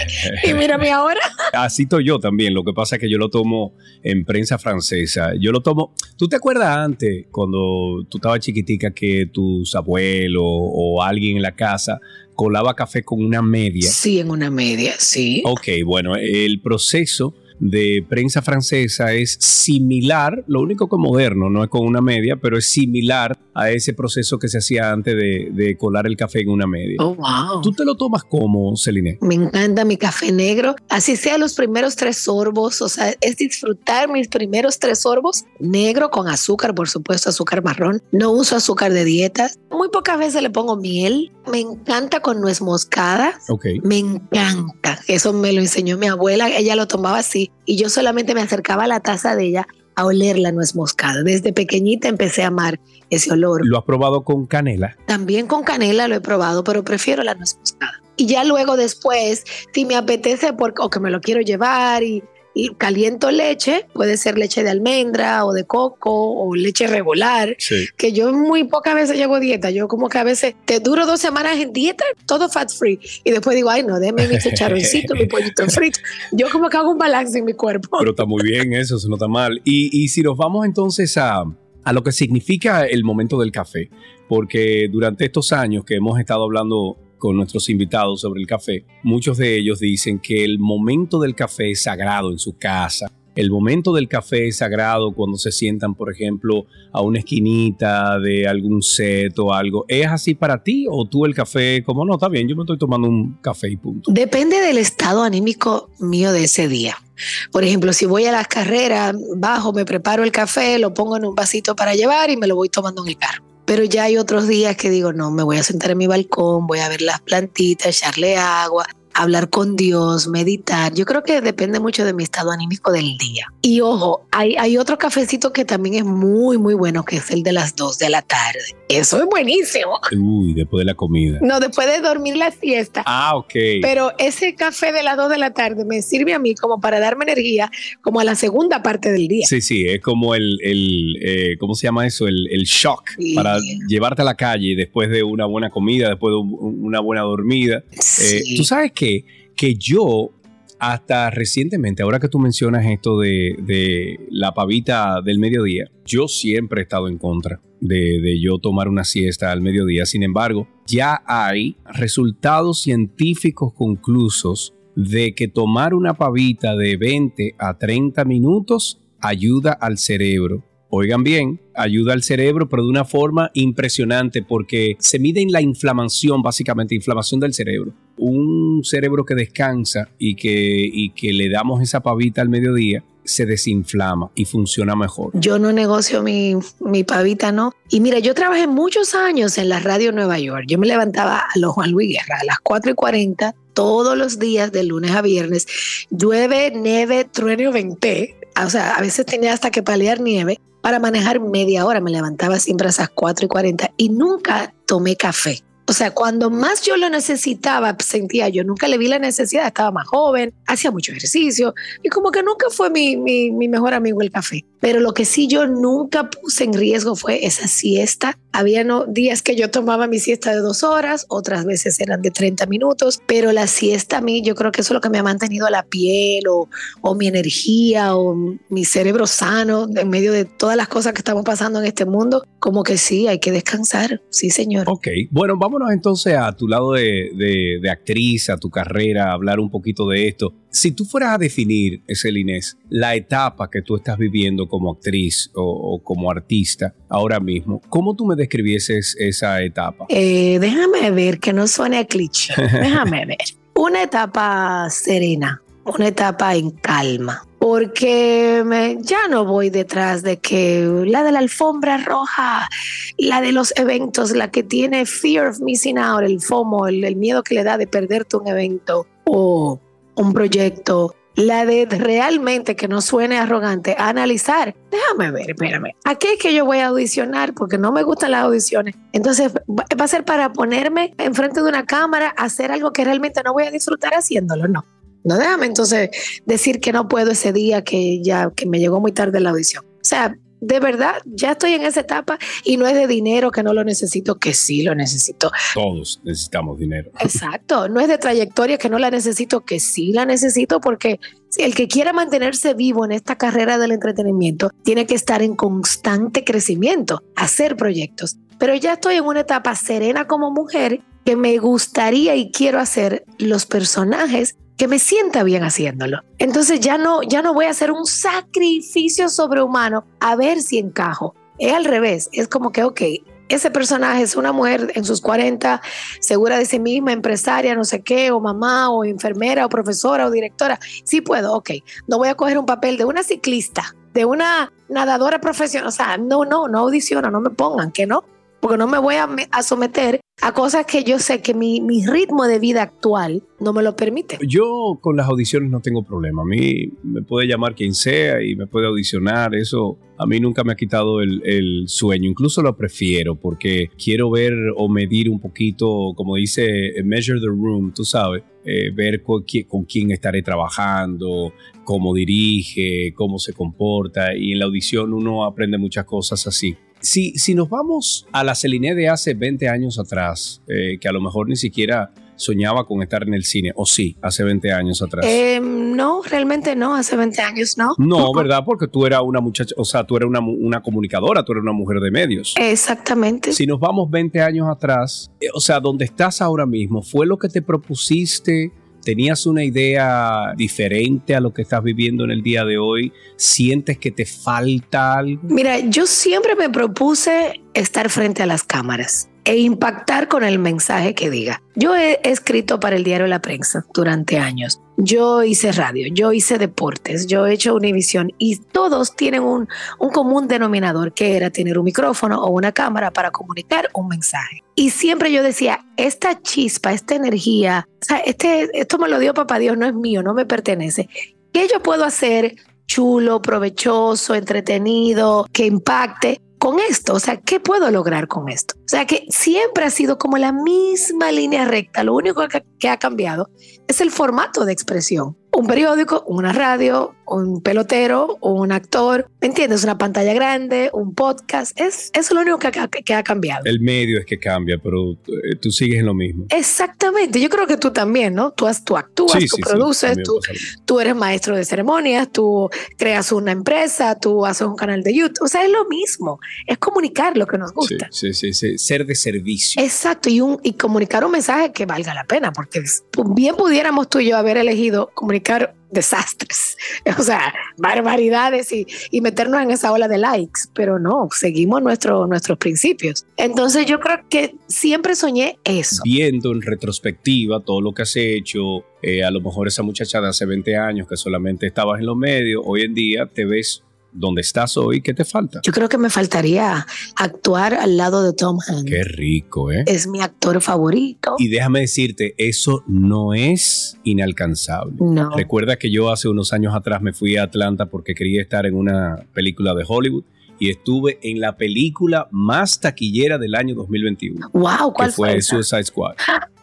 y mírame ahora. Así estoy yo también. Lo que pasa es que yo lo tomo en prensa francesa. Yo lo tomo. ¿Tú te acuerdas antes, cuando tú estabas chiquitica, que tus abuelos o alguien en la casa colaba café con una media? Sí, en una media, sí. Ok, bueno, el proceso de prensa francesa es similar, lo único que moderno, no es con una media, pero es similar a ese proceso que se hacía antes de, de colar el café en una media. Oh, wow. ¿Tú te lo tomas como, Celine? Me encanta mi café negro, así sea los primeros tres sorbos, o sea, es disfrutar mis primeros tres sorbos negro con azúcar, por supuesto, azúcar marrón. No uso azúcar de dietas. Muy pocas veces le pongo miel. Me encanta con nuez moscada. Ok. Me encanta. Eso me lo enseñó mi abuela. Ella lo tomaba así y yo solamente me acercaba a la taza de ella a oler la nuez moscada. Desde pequeñita empecé a amar ese olor. ¿Lo has probado con canela? También con canela lo he probado, pero prefiero la nuez moscada. Y ya luego después, si me apetece porque, o que me lo quiero llevar y y caliento leche, puede ser leche de almendra o de coco o leche regular, Sí. que yo muy pocas veces llevo dieta, yo como que a veces te duro dos semanas en dieta, todo fat free, y después digo, ay no, déme mi chicharroncito, mi pollito frito, yo como que hago un balance en mi cuerpo. Pero está muy bien eso, se nota mal. Y, y si nos vamos entonces a, a lo que significa el momento del café, porque durante estos años que hemos estado hablando con nuestros invitados sobre el café, muchos de ellos dicen que el momento del café es sagrado en su casa. El momento del café es sagrado cuando se sientan, por ejemplo, a una esquinita de algún set o algo. ¿Es así para ti o tú el café, como no, está bien, yo me estoy tomando un café y punto? Depende del estado anímico mío de ese día. Por ejemplo, si voy a las carreras, bajo, me preparo el café, lo pongo en un vasito para llevar y me lo voy tomando en el carro. Pero ya hay otros días que digo, no, me voy a sentar en mi balcón, voy a ver las plantitas, echarle agua, hablar con Dios, meditar. Yo creo que depende mucho de mi estado anímico del día. Y ojo, hay, hay otro cafecito que también es muy, muy bueno, que es el de las 2 de la tarde. Eso es buenísimo. Uy, después de la comida. No, después de dormir la siesta. Ah, ok. Pero ese café de las 2 de la tarde me sirve a mí como para darme energía como a la segunda parte del día. Sí, sí, es como el, el eh, ¿cómo se llama eso? El, el shock Sí. para llevarte a la calle después de una buena comida, después de un- una buena dormida. Eh. Tú sabes que, que yo hasta recientemente, ahora que tú mencionas esto de, de la pavita del mediodía, yo siempre he estado en contra de, yo tomar una siesta al mediodía. Sin embargo, ya hay resultados científicos conclusos de que tomar una pavita de 20 a 30 minutos ayuda al cerebro. Oigan bien, ayuda al cerebro, pero de una forma impresionante porque se mide en la inflamación, básicamente, inflamación del cerebro. Un cerebro que descansa y que, y que le damos esa pavita al mediodía, se desinflama y funciona mejor. Yo no negocio mi, mi pavita, ¿no? Y mira, yo trabajé muchos años en la radio Nueva York. Yo me levantaba a los Juan Luis Guerra a las 4 y 40 todos los días, de lunes a viernes. Llueve, nieve, trueno, venté. O sea, a veces tenía hasta que paliar nieve para manejar media hora. Me levantaba siempre a esas 4 y 40 y nunca tomé café. O sea, cuando más yo lo necesitaba, sentía yo, nunca le vi la necesidad, estaba más joven, hacía mucho ejercicio y como que nunca fue mi, mi mejor amigo el café. Pero lo que sí yo nunca puse en riesgo fue esa siesta. Había no, días que yo tomaba mi siesta de dos horas, otras veces eran de 30 minutos, pero la siesta a mí yo creo que eso es lo que me ha mantenido la piel o, o mi energía o mi cerebro sano en medio de todas las cosas que estamos pasando en este mundo. Como que sí, hay que descansar, sí señor. Ok, bueno, vámonos entonces a tu lado de, de- actriz, a tu carrera, a hablar un poquito de esto. Si tú fueras a definir, Esel Inés, la etapa que tú estás viviendo como actriz o como artista ahora mismo, ¿cómo tú me describieses esa etapa? Eh, déjame ver, que no suene a cliché. Déjame ver. Una etapa serena, una etapa en calma, porque me- ya no voy detrás de que la de la alfombra roja, la de los eventos, la que tiene fear of missing out, el FOMO, el, el miedo que le da de perderte un evento o un proyecto. La de realmente, que no suene arrogante, analizar. Déjame ver, espérame. ¿A qué es que yo voy a audicionar? Porque no me gustan las audiciones. Entonces, va a ser para ponerme enfrente de una cámara, hacer algo que realmente no voy a disfrutar haciéndolo. No. No déjame entonces decir que no puedo ese día que ya que me llegó muy tarde la audición. O sea, de verdad, ya estoy en esa etapa y no es de dinero que no lo necesito, que sí lo necesito. Todos necesitamos dinero. Exacto, no es de trayectoria que no la necesito, que sí la necesito, porque el que quiera mantenerse vivo en esta carrera del entretenimiento tiene que estar en constante crecimiento, hacer proyectos. Pero ya estoy en una etapa serena como mujer que me gustaría y quiero hacer los personajes que me sienta bien haciéndolo. Entonces ya no, ya no voy a hacer un sacrificio sobrehumano a ver si encajo. Es al revés, es como que, ok, ese personaje es una mujer en sus 40, segura de sí misma, empresaria, no sé qué, o mamá, o enfermera, o profesora, o directora. Sí puedo, ok. No voy a coger un papel de una ciclista, de una nadadora profesional. O sea, no, no, no audiciono, no me pongan, que no. Porque no me voy a, a someter a cosas que yo sé que mi, mi ritmo de vida actual no me lo permite. Yo con las audiciones no tengo problema. A mí me puede llamar quien sea y me puede audicionar. Eso a mí nunca me ha quitado el, el sueño. Incluso lo prefiero porque quiero ver o medir un poquito, como dice Measure the Room, tú sabes, eh, ver con, con quién estaré trabajando, cómo dirige, cómo se comporta. Y en la audición uno aprende muchas cosas así. Si, si nos vamos a la Celine de hace 20 años atrás, eh, que a lo mejor ni siquiera soñaba con estar en el cine, o sí, hace 20 años atrás. Eh, no, realmente no, hace 20 años no. no, ¿verdad? Porque tú eras una muchacha, o sea, tú eras una, una comunicadora, tú eras una mujer de medios. Exactamente. Si nos vamos 20 años atrás, eh, o sea, donde estás ahora mismo, ¿fue lo que te propusiste? ¿Tenías una idea diferente a lo que estás viviendo en el día de hoy? ¿Sientes que te falta algo? Mira, yo siempre me propuse estar frente a las cámaras e impactar con el mensaje que diga. Yo he escrito para el diario La Prensa durante años. Yo hice radio, yo hice deportes, yo he hecho Univisión y todos tienen un, un común denominador que era tener un micrófono o una cámara para comunicar un mensaje. Y siempre yo decía, esta chispa, esta energía, o sea, este, esto me lo dio papá Dios, no es mío, no me pertenece. ¿Qué yo puedo hacer chulo, provechoso, entretenido, que impacte con esto? O sea, ¿qué puedo lograr con esto? O sea, que siempre ha sido como la misma línea recta. Lo único que, que ha cambiado es el formato de expresión. Un periódico, una radio, un pelotero, un actor, ¿me entiendes? Una pantalla grande, un podcast. Es, es lo único que, ha- que ha cambiado. El medio es que cambia, pero eh, tú sigues en lo mismo. Exactamente, yo creo que tú también, ¿no? Tú, tú actúas, Sí, tú sí, sí, produces, también tú, tú eres maestro de ceremonias, tú creas una empresa, tú haces un canal de YouTube. O sea, es lo mismo. Es comunicar lo que nos Sí, gusta. sí, sí, sí, ser de servicio. Exacto, y, un, y comunicar un mensaje que valga la pena, porque bien pudiéramos tú y yo haber elegido comunicar desastres, o sea, barbaridades y, y meternos en esa ola de likes, pero no, seguimos nuestro, nuestros principios. Entonces yo creo que siempre soñé eso. viendo en retrospectiva todo lo que has hecho, eh, a lo mejor esa muchacha de hace 20 años que solamente estabas en los medios, hoy en día te ves donde estás hoy, ¿qué te falta? Yo creo que me faltaría actuar al lado de Tom Hanks. Qué rico, ¿eh? Es mi actor favorito. Y déjame decirte, eso no es inalcanzable. No. Recuerda que yo hace unos años atrás me fui a Atlanta porque quería estar en una película de Hollywood y estuve en la película más taquillera del año 2021, Wow, que ¿cuál fue? fue esa? Suicide Squad.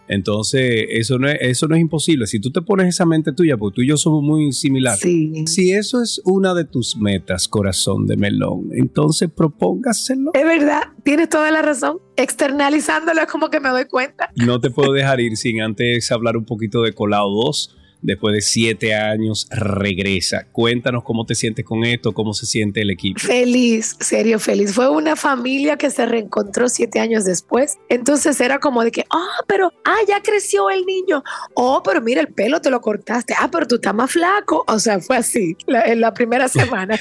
Entonces, eso no, es, eso no es imposible. Si tú te pones esa mente tuya, porque tú y yo somos muy similares. Sí. Si eso es una de tus metas, corazón de melón, entonces propóngaselo. Es verdad, tienes toda la razón. Externalizándolo es como que me doy cuenta. No te puedo dejar ir sin antes hablar un poquito de Colado 2. Después de siete años, regresa. Cuéntanos cómo te sientes con esto, cómo se siente el equipo. Feliz, serio, feliz. Fue una familia que se reencontró siete años después. Entonces era como de que, ah, pero, ah, ya creció el niño. Oh, pero mira, el pelo te lo cortaste. Ah, pero tú estás más flaco. O sea, fue así la- en la primera semana.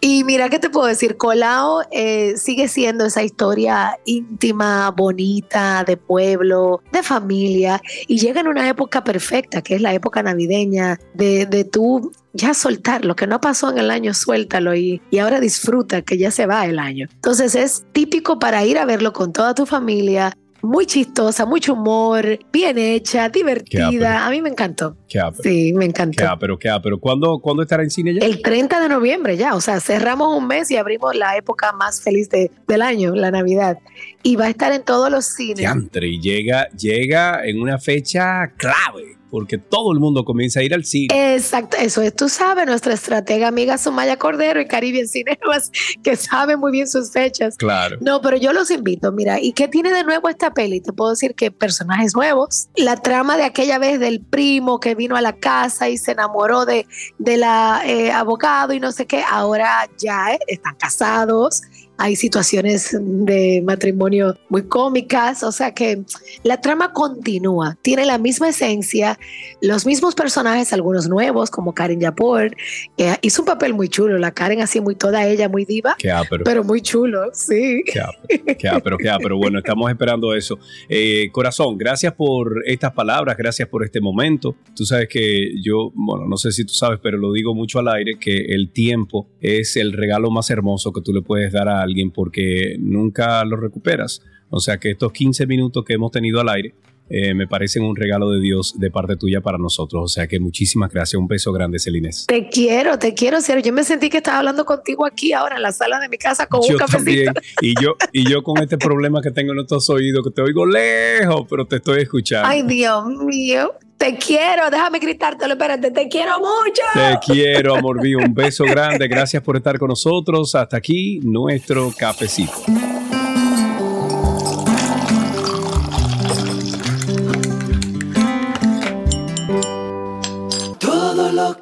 y mira, ¿qué te puedo decir? Colao eh, sigue siendo esa historia íntima, bonita, de pueblo, de familia. Y llega en una época perfecta, que es la época navideña, de, de tú ya soltar lo que no pasó en el año, suéltalo y, y ahora disfruta que ya se va el año. Entonces es típico para ir a verlo con toda tu familia, muy chistosa, mucho humor, bien hecha, divertida. A mí me encantó. Qué Sí, me qué encantó. ápero, qué ápero. ¿Cuándo, ¿Cuándo estará en cine ya? El 30 de noviembre ya, o sea, cerramos un mes y abrimos la época más feliz de- del año, la Navidad. Y va a estar en todos los cines. Diantre, y llega, llega en una fecha clave, porque todo el mundo comienza a ir al cine. Exacto, eso es, tú sabes, nuestra estratega amiga Sumaya Cordero y Caribbean Cinemas, que sabe muy bien sus fechas. Claro. No, pero yo los invito, mira, ¿y qué tiene de nuevo esta peli? Te puedo decir que personajes nuevos, la trama de aquella vez del primo que vino a la casa y se enamoró de, de la eh, abogado y no sé qué, ahora ya eh, están casados, hay situaciones de matrimonio muy cómicas, o sea que la trama continúa, tiene la misma esencia, los mismos personajes, algunos nuevos, como Karen Yapor, que hizo un papel muy chulo, la Karen así muy toda ella, muy diva, Qué pero muy chulo, sí. Qué ápero, qué ápero, qué. Bueno, estamos esperando eso. Eh, corazón, gracias por estas palabras, gracias por este momento. Tú sabes que yo, bueno, no sé si tú sabes, pero lo digo mucho al aire, que el tiempo es el regalo más hermoso que tú le puedes dar a alguien porque nunca lo recuperas. O sea que estos 15 minutos que hemos tenido al aire eh, me parecen un regalo de Dios de parte tuya para nosotros. O sea que muchísimas gracias. Un beso grande, Celines. Te quiero, te quiero. Yo me sentí que estaba hablando contigo aquí ahora en la sala de mi casa con un cafecito. también. Y yo, y yo con este problema que tengo en estos oídos, que te oigo lejos, pero te estoy escuchando. Ay, Dios mío. Te quiero, déjame gritártelo, espérate, te quiero mucho. Te quiero, amor mío. Un beso grande. Gracias por estar con nosotros. Hasta aquí nuestro cafecito.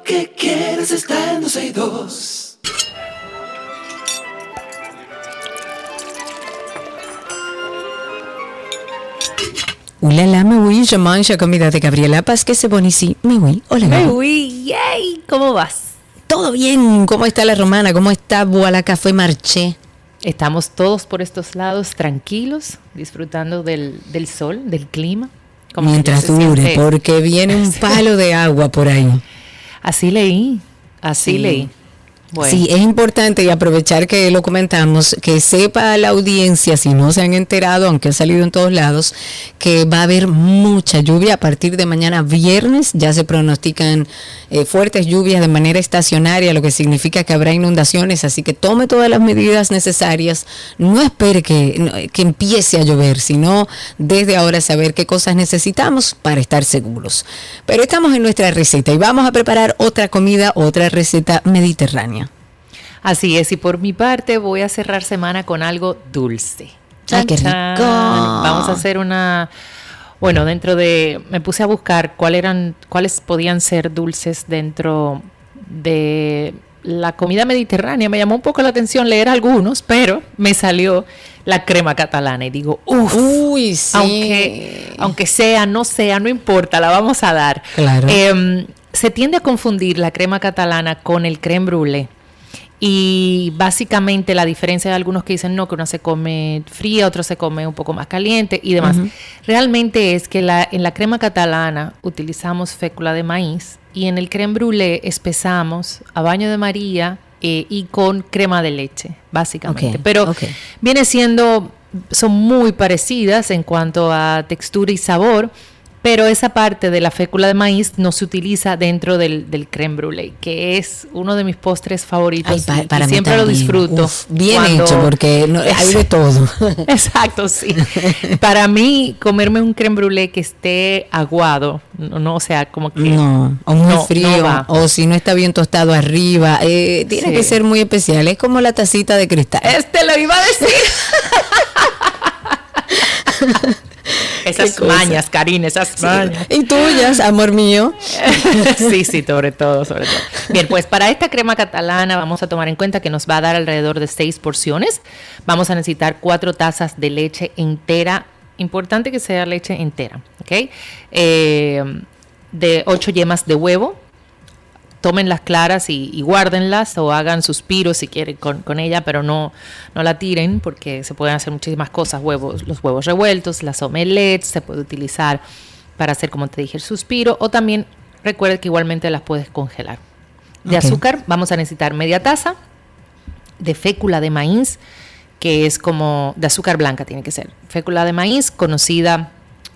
Que quieres está en 12 y 2. Ulala, me je mange comida de Gabriela Paz, que se bonici. Me oui, hola, Gaby. Uy, yay, ¿cómo vas? Todo bien, ¿cómo está la romana? ¿Cómo está Boala Café Marché? Estamos todos por estos lados tranquilos, disfrutando del, del sol, del clima. como Mientras dure, siente- porque viene un palo de agua por ahí. Así leí, así Sí. leí. Sí, es importante y aprovechar que lo comentamos, que sepa la audiencia, si no se han enterado, aunque ha salido en todos lados, que va a haber mucha lluvia a partir de mañana viernes. Ya se pronostican eh, fuertes lluvias de manera estacionaria, lo que significa que habrá inundaciones, así que tome todas las medidas necesarias. No espere que, que empiece a llover, sino desde ahora saber qué cosas necesitamos para estar seguros. Pero estamos en nuestra receta y vamos a preparar otra comida, otra receta mediterránea. Así es. Y por mi parte voy a cerrar semana con algo dulce. Ay, qué rico. Vamos a hacer una... Bueno, dentro de... Me puse a buscar cuál eran, cuáles podían ser dulces dentro de la comida mediterránea. Me llamó un poco la atención leer algunos, pero me salió la crema catalana y digo, uff, Uy, sí. aunque, aunque sea, no sea, no importa, la vamos a dar. Claro. Em, se tiende a confundir la crema catalana con el creme brûlée. Y básicamente la diferencia de algunos que dicen no, que una se come fría, otro se come un poco más caliente y demás. Realmente es que la, en la crema catalana utilizamos fécula de maíz y en el creme brûlée espesamos a baño de María eh, y con crema de leche, básicamente. Pero viene siendo, son muy parecidas en cuanto a textura y sabor, pero esa parte de la fécula de maíz no se utiliza dentro del, del creme brûlée, que es uno de mis postres favoritos Ay, pa- y- y para mí siempre lo disfruto. Uf, bien cuando- hecho, porque no- hay de todo. Exacto, sí. Para mí, comerme un creme brûlée que esté aguado, no, no, o sea, como que... No, o muy No, frío, o si no está bien tostado arriba, eh, tiene Sí. que ser muy especial. Es como la tacita de cristal. Este lo iba a decir. esas mañas, Karina, esas mañas. Y tuyas, amor mío. sí, sí, sobre todo, sobre todo. Bien, pues para esta crema catalana vamos a tomar en cuenta que nos va a dar alrededor de seis porciones. Vamos a necesitar cuatro tazas de leche entera. Importante que sea leche entera, ¿ok? Eh, de ocho yemas de huevo. Tomen las claras y, y guárdenlas o hagan suspiros si quieren con, con ella, pero no, no la tiren porque se pueden hacer muchísimas cosas. Huevos, los huevos revueltos, las omelettes, se puede utilizar para hacer, como te dije, el suspiro. O también recuerda que igualmente las puedes congelar. De azúcar vamos a necesitar media taza. De fécula de maíz, que es como de azúcar blanca tiene que ser. Fécula de maíz conocida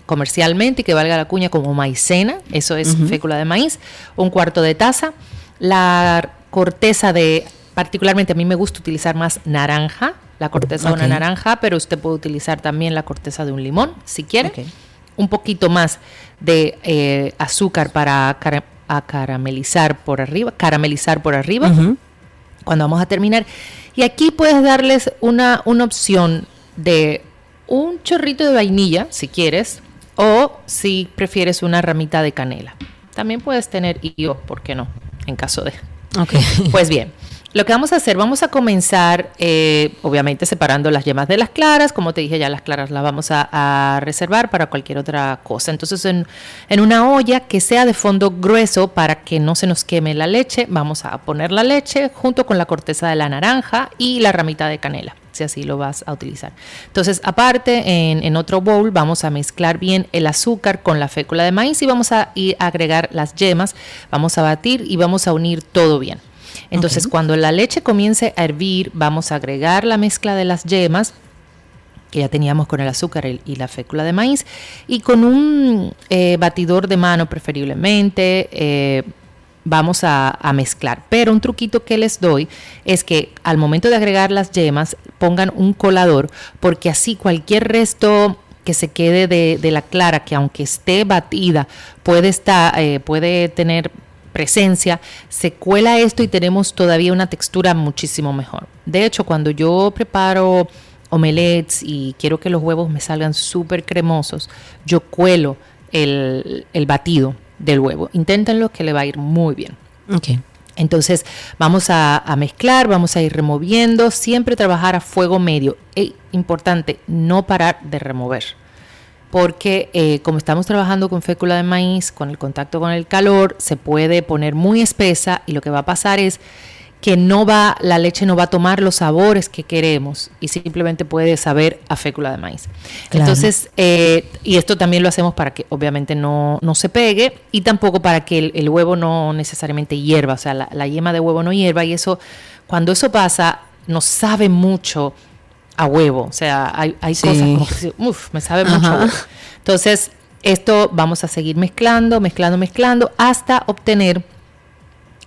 comercialmente y que valga la cuña como maicena, eso es fécula de maíz, un cuarto de taza, la corteza de, particularmente a mí me gusta utilizar más naranja, la corteza de una naranja, pero usted puede utilizar también la corteza de un limón si quiere, un poquito más de eh, azúcar para cara- a caramelizar por arriba, caramelizar por arriba cuando vamos a terminar. Y aquí puedes darles una, una opción de un chorrito de vainilla, si quieres, o si prefieres una ramita de canela. También puedes tener yo, ¿por qué no? En caso de... Ok. Pues bien, lo que vamos a hacer, vamos a comenzar, eh, obviamente separando las yemas de las claras, como te dije ya las claras las vamos a, reservar para cualquier otra cosa. Entonces en, en una olla que sea de fondo grueso para que no se nos queme la leche, vamos a poner la leche junto con la corteza de la naranja y la ramita de canela, si así lo vas a utilizar. Entonces aparte en, en otro bowl vamos a mezclar bien el azúcar con la fécula de maíz y vamos a ir a agregar las yemas, vamos a batir y vamos a unir todo bien. Entonces, cuando la leche comience a hervir, vamos a agregar la mezcla de las yemas que ya teníamos con el azúcar y- y la fécula de maíz, y con un eh, batidor de mano preferiblemente. eh, vamos a, a mezclar. Pero un truquito que les doy es que al momento de agregar las yemas pongan un colador porque así cualquier resto que se quede de, de la clara, que aunque esté batida, puede, estar, eh, puede tener presencia, se cuela esto y tenemos todavía una textura muchísimo mejor. De hecho, cuando yo preparo omelets y quiero que los huevos me salgan súper cremosos, yo cuelo el, el batido del huevo. Inténtenlo que le va a ir muy bien. Entonces vamos a, a mezclar, vamos a ir removiendo, siempre trabajar a fuego medio. E importante, no parar de remover. Porque eh, como estamos trabajando con fécula de maíz, con el contacto con el calor, se puede poner muy espesa y lo que va a pasar es que no va, la leche no va a tomar los sabores que queremos y simplemente puede saber a fécula de maíz. Claro. Entonces, eh, y esto también lo hacemos para que obviamente no, no se pegue y tampoco para que el, el huevo no necesariamente hierva, o sea, la, la yema de huevo no hierva y eso, cuando eso pasa, nos sabe mucho a huevo, o sea, hay, hay Sí. cosas como, que, uff, me sabe mucho huevo. Entonces, esto vamos a seguir mezclando, mezclando, mezclando hasta obtener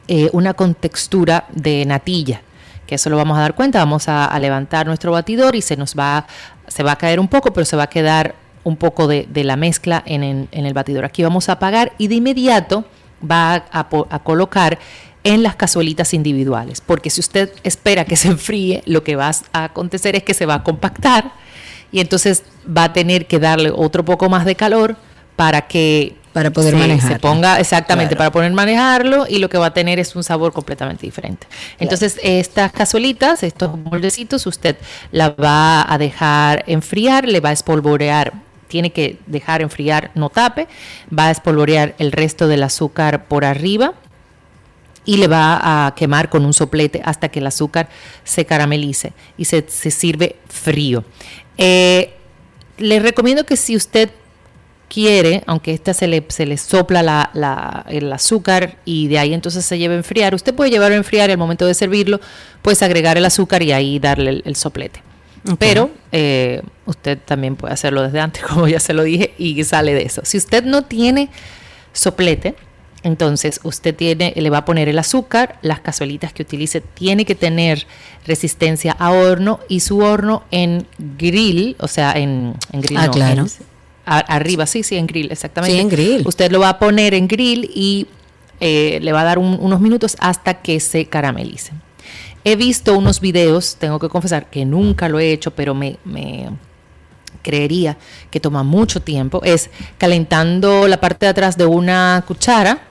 eh, una contextura de natilla, que eso lo vamos a dar cuenta, vamos a, a levantar nuestro batidor y se nos va, se va a caer un poco, pero se va a quedar un poco de, de la mezcla en, el batidor. Aquí vamos a apagar y de inmediato va a, a po- a colocar en las cazuelitas individuales, porque si usted espera que se enfríe, lo que va a acontecer es que se va a compactar y entonces va a tener que darle otro poco más de calor para que Para poder manejarlo. se ponga exactamente Claro. para poder manejarlo y lo que va a tener es un sabor completamente diferente. Entonces, estas cazuelitas, estos moldecitos, usted la va a dejar enfriar, le va a espolvorear. Tiene que dejar enfriar, no tape, va a espolvorear el resto del azúcar por arriba y le va a quemar con un soplete hasta que el azúcar se caramelice y se, se sirve frío. Eh, le recomiendo que si usted quiere, aunque esta se le, se le sopla la- la- el azúcar y de ahí entonces se lleva a enfriar, usted puede llevarlo a enfriar y al momento de servirlo, pues agregar el azúcar y ahí darle el, el soplete. Pero eh, usted también puede hacerlo desde antes, como ya se lo dije, y sale de eso. Si usted no tiene soplete, entonces usted tiene, le va a poner el azúcar, las cazuelitas que utilice tiene que tener resistencia a horno y su horno en grill, o sea, en, en grill. Ah, no, claro. en- a- arriba, sí, sí, en grill, exactamente. Sí, en grill. Usted lo va a poner en grill y eh, le va a dar un- unos minutos hasta que se caramelice. He visto unos videos, tengo que confesar que nunca lo he hecho, pero me, me creería que toma mucho tiempo. Es calentando la parte de atrás de una cuchara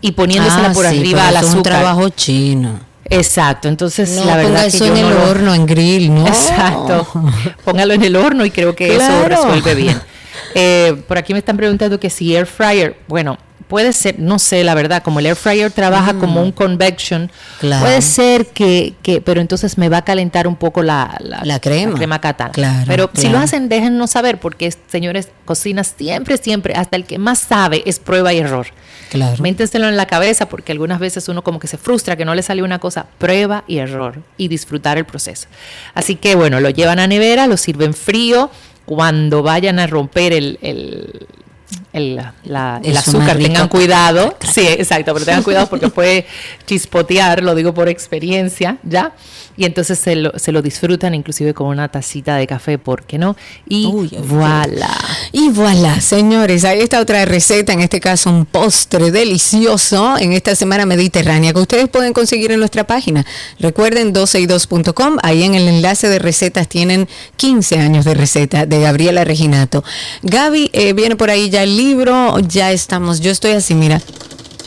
Y poniéndosela Ah, por sí, arriba al eso Es azúcar. un trabajo chino. Exacto, entonces No la verdad ponga que eso yo en el no horno, en grill, ¿no? Exacto. Póngalo en el horno y creo que eso resuelve bien. Eh, por aquí me están preguntando que si air fryer, bueno, puede ser, no sé, la verdad, como el air fryer trabaja como un convection, Mm. Claro. puede ser que, que, pero entonces me va a calentar un poco la, La crema. catalana. Claro, pero si lo hacen, déjennos saber, porque señores, cocina siempre, siempre, hasta el que más sabe es prueba y error. Claro. Méntenselo en la cabeza porque algunas veces uno como que se frustra que no le salió una cosa, prueba y error y disfrutar el proceso. Así que bueno, lo llevan a nevera, lo sirven frío, cuando vayan a romper el, el, el, la- el azúcar, tengan cuidado. Sí, exacto, pero tengan cuidado porque puede chispotear, lo digo por experiencia, ¿ya? Y entonces se lo, se lo disfrutan inclusive con una tacita de café, ¿por qué no? Y uy. voilà. Y voilà, señores, ahí está otra receta, en este caso un postre delicioso en esta semana mediterránea que ustedes pueden conseguir en nuestra página. Recuerden 12y2.com, ahí en el enlace de recetas tienen 15 años de receta de Gabriela Reginato. Gaby, eh, viene por ahí ya el libro, ya estamos, yo estoy así, mira,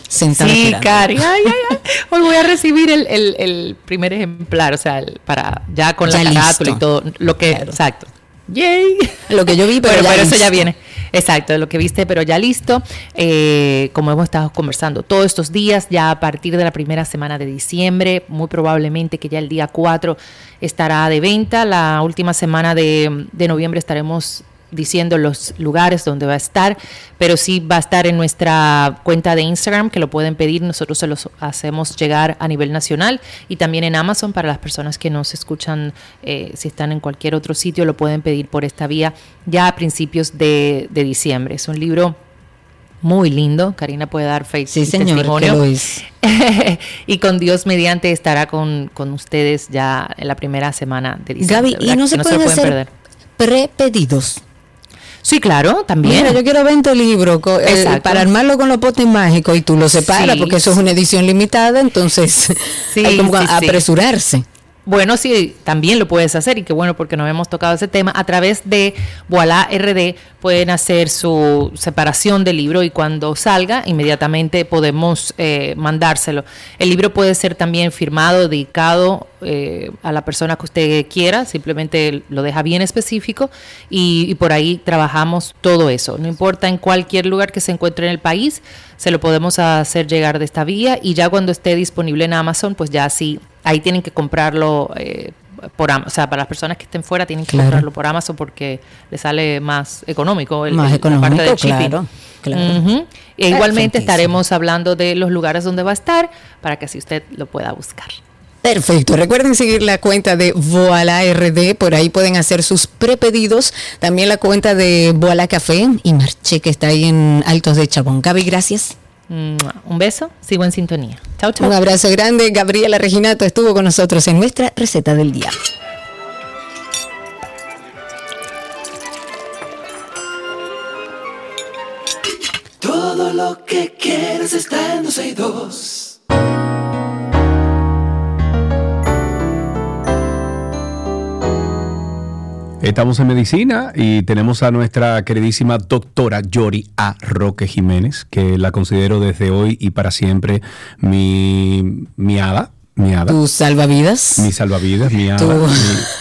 sentada. Sí. Cari. Ay, ay, ay. Hoy voy a recibir el, el- el primer ejemplar, o sea, el- para ya con Ya la carátula y todo. Lo que, Claro. exacto. Yay. Lo que yo vi, pero Bueno, ya pero eso ya viene. Exacto, lo que viste, pero ya listo. Eh, como hemos estado conversando todos estos días, ya a partir de la primera semana de diciembre, muy probablemente que ya el día 4 estará de venta. La última semana de, de noviembre estaremos diciendo los lugares donde va a estar, pero sí va a estar en nuestra cuenta de Instagram que lo pueden pedir, nosotros se los hacemos llegar a nivel nacional y también en Amazon para las personas que nos escuchan, eh, si están en cualquier otro sitio, lo pueden pedir por esta vía ya a principios de, de diciembre. Es un libro muy lindo. Karina puede dar fe Sí, y señor, testimonio. que lo es. y con Dios mediante estará con, con ustedes ya en la primera semana de diciembre. Gaby, y no se pueden hacer prepedidos. Sí, claro, también. Mira, yo quiero 20 libros eh, para armarlo con los potes mágicos y tú lo separas Sí. porque eso es una edición limitada, entonces Sí, hay como sí. apresurarse. Bueno, sí, también lo puedes hacer y qué bueno porque no hemos tocado ese tema. A través de Voilà RD pueden hacer su separación del libro y cuando salga inmediatamente podemos eh, mandárselo. El libro puede ser también firmado, dedicado eh, a la persona que usted quiera, simplemente lo deja bien específico y, y por ahí trabajamos todo eso. No importa en cualquier lugar que se encuentre en el país, se lo podemos hacer llegar de esta vía y ya cuando esté disponible en Amazon, pues ya sí, ahí tienen que comprarlo eh, por Amazon. O sea, para las personas que estén fuera tienen que Claro. comprarlo por Amazon porque le sale más económico. El, Más el- económico, la parte del shipping. claro, claro. E igualmente estaremos hablando de los lugares donde va a estar para que así usted lo pueda buscar. Perfecto. Recuerden seguir la cuenta de Voila RD, por ahí pueden hacer sus prepedidos. También la cuenta de Voila Café y Marché, que está ahí en Altos de Chabón. Gaby, gracias. Mua. Un beso, sigo en sintonía. Chao, chao. Un abrazo grande. Gabriela Reginato estuvo con nosotros en nuestra receta del día. Todo lo que quieres está en 12 y 2. Estamos en medicina y tenemos a nuestra queridísima doctora Yori A. Roque Jiménez, que la considero desde hoy y para siempre mi, mi hada, mi hada. Tu salvavidas. Mi salvavidas, mi hada, mi-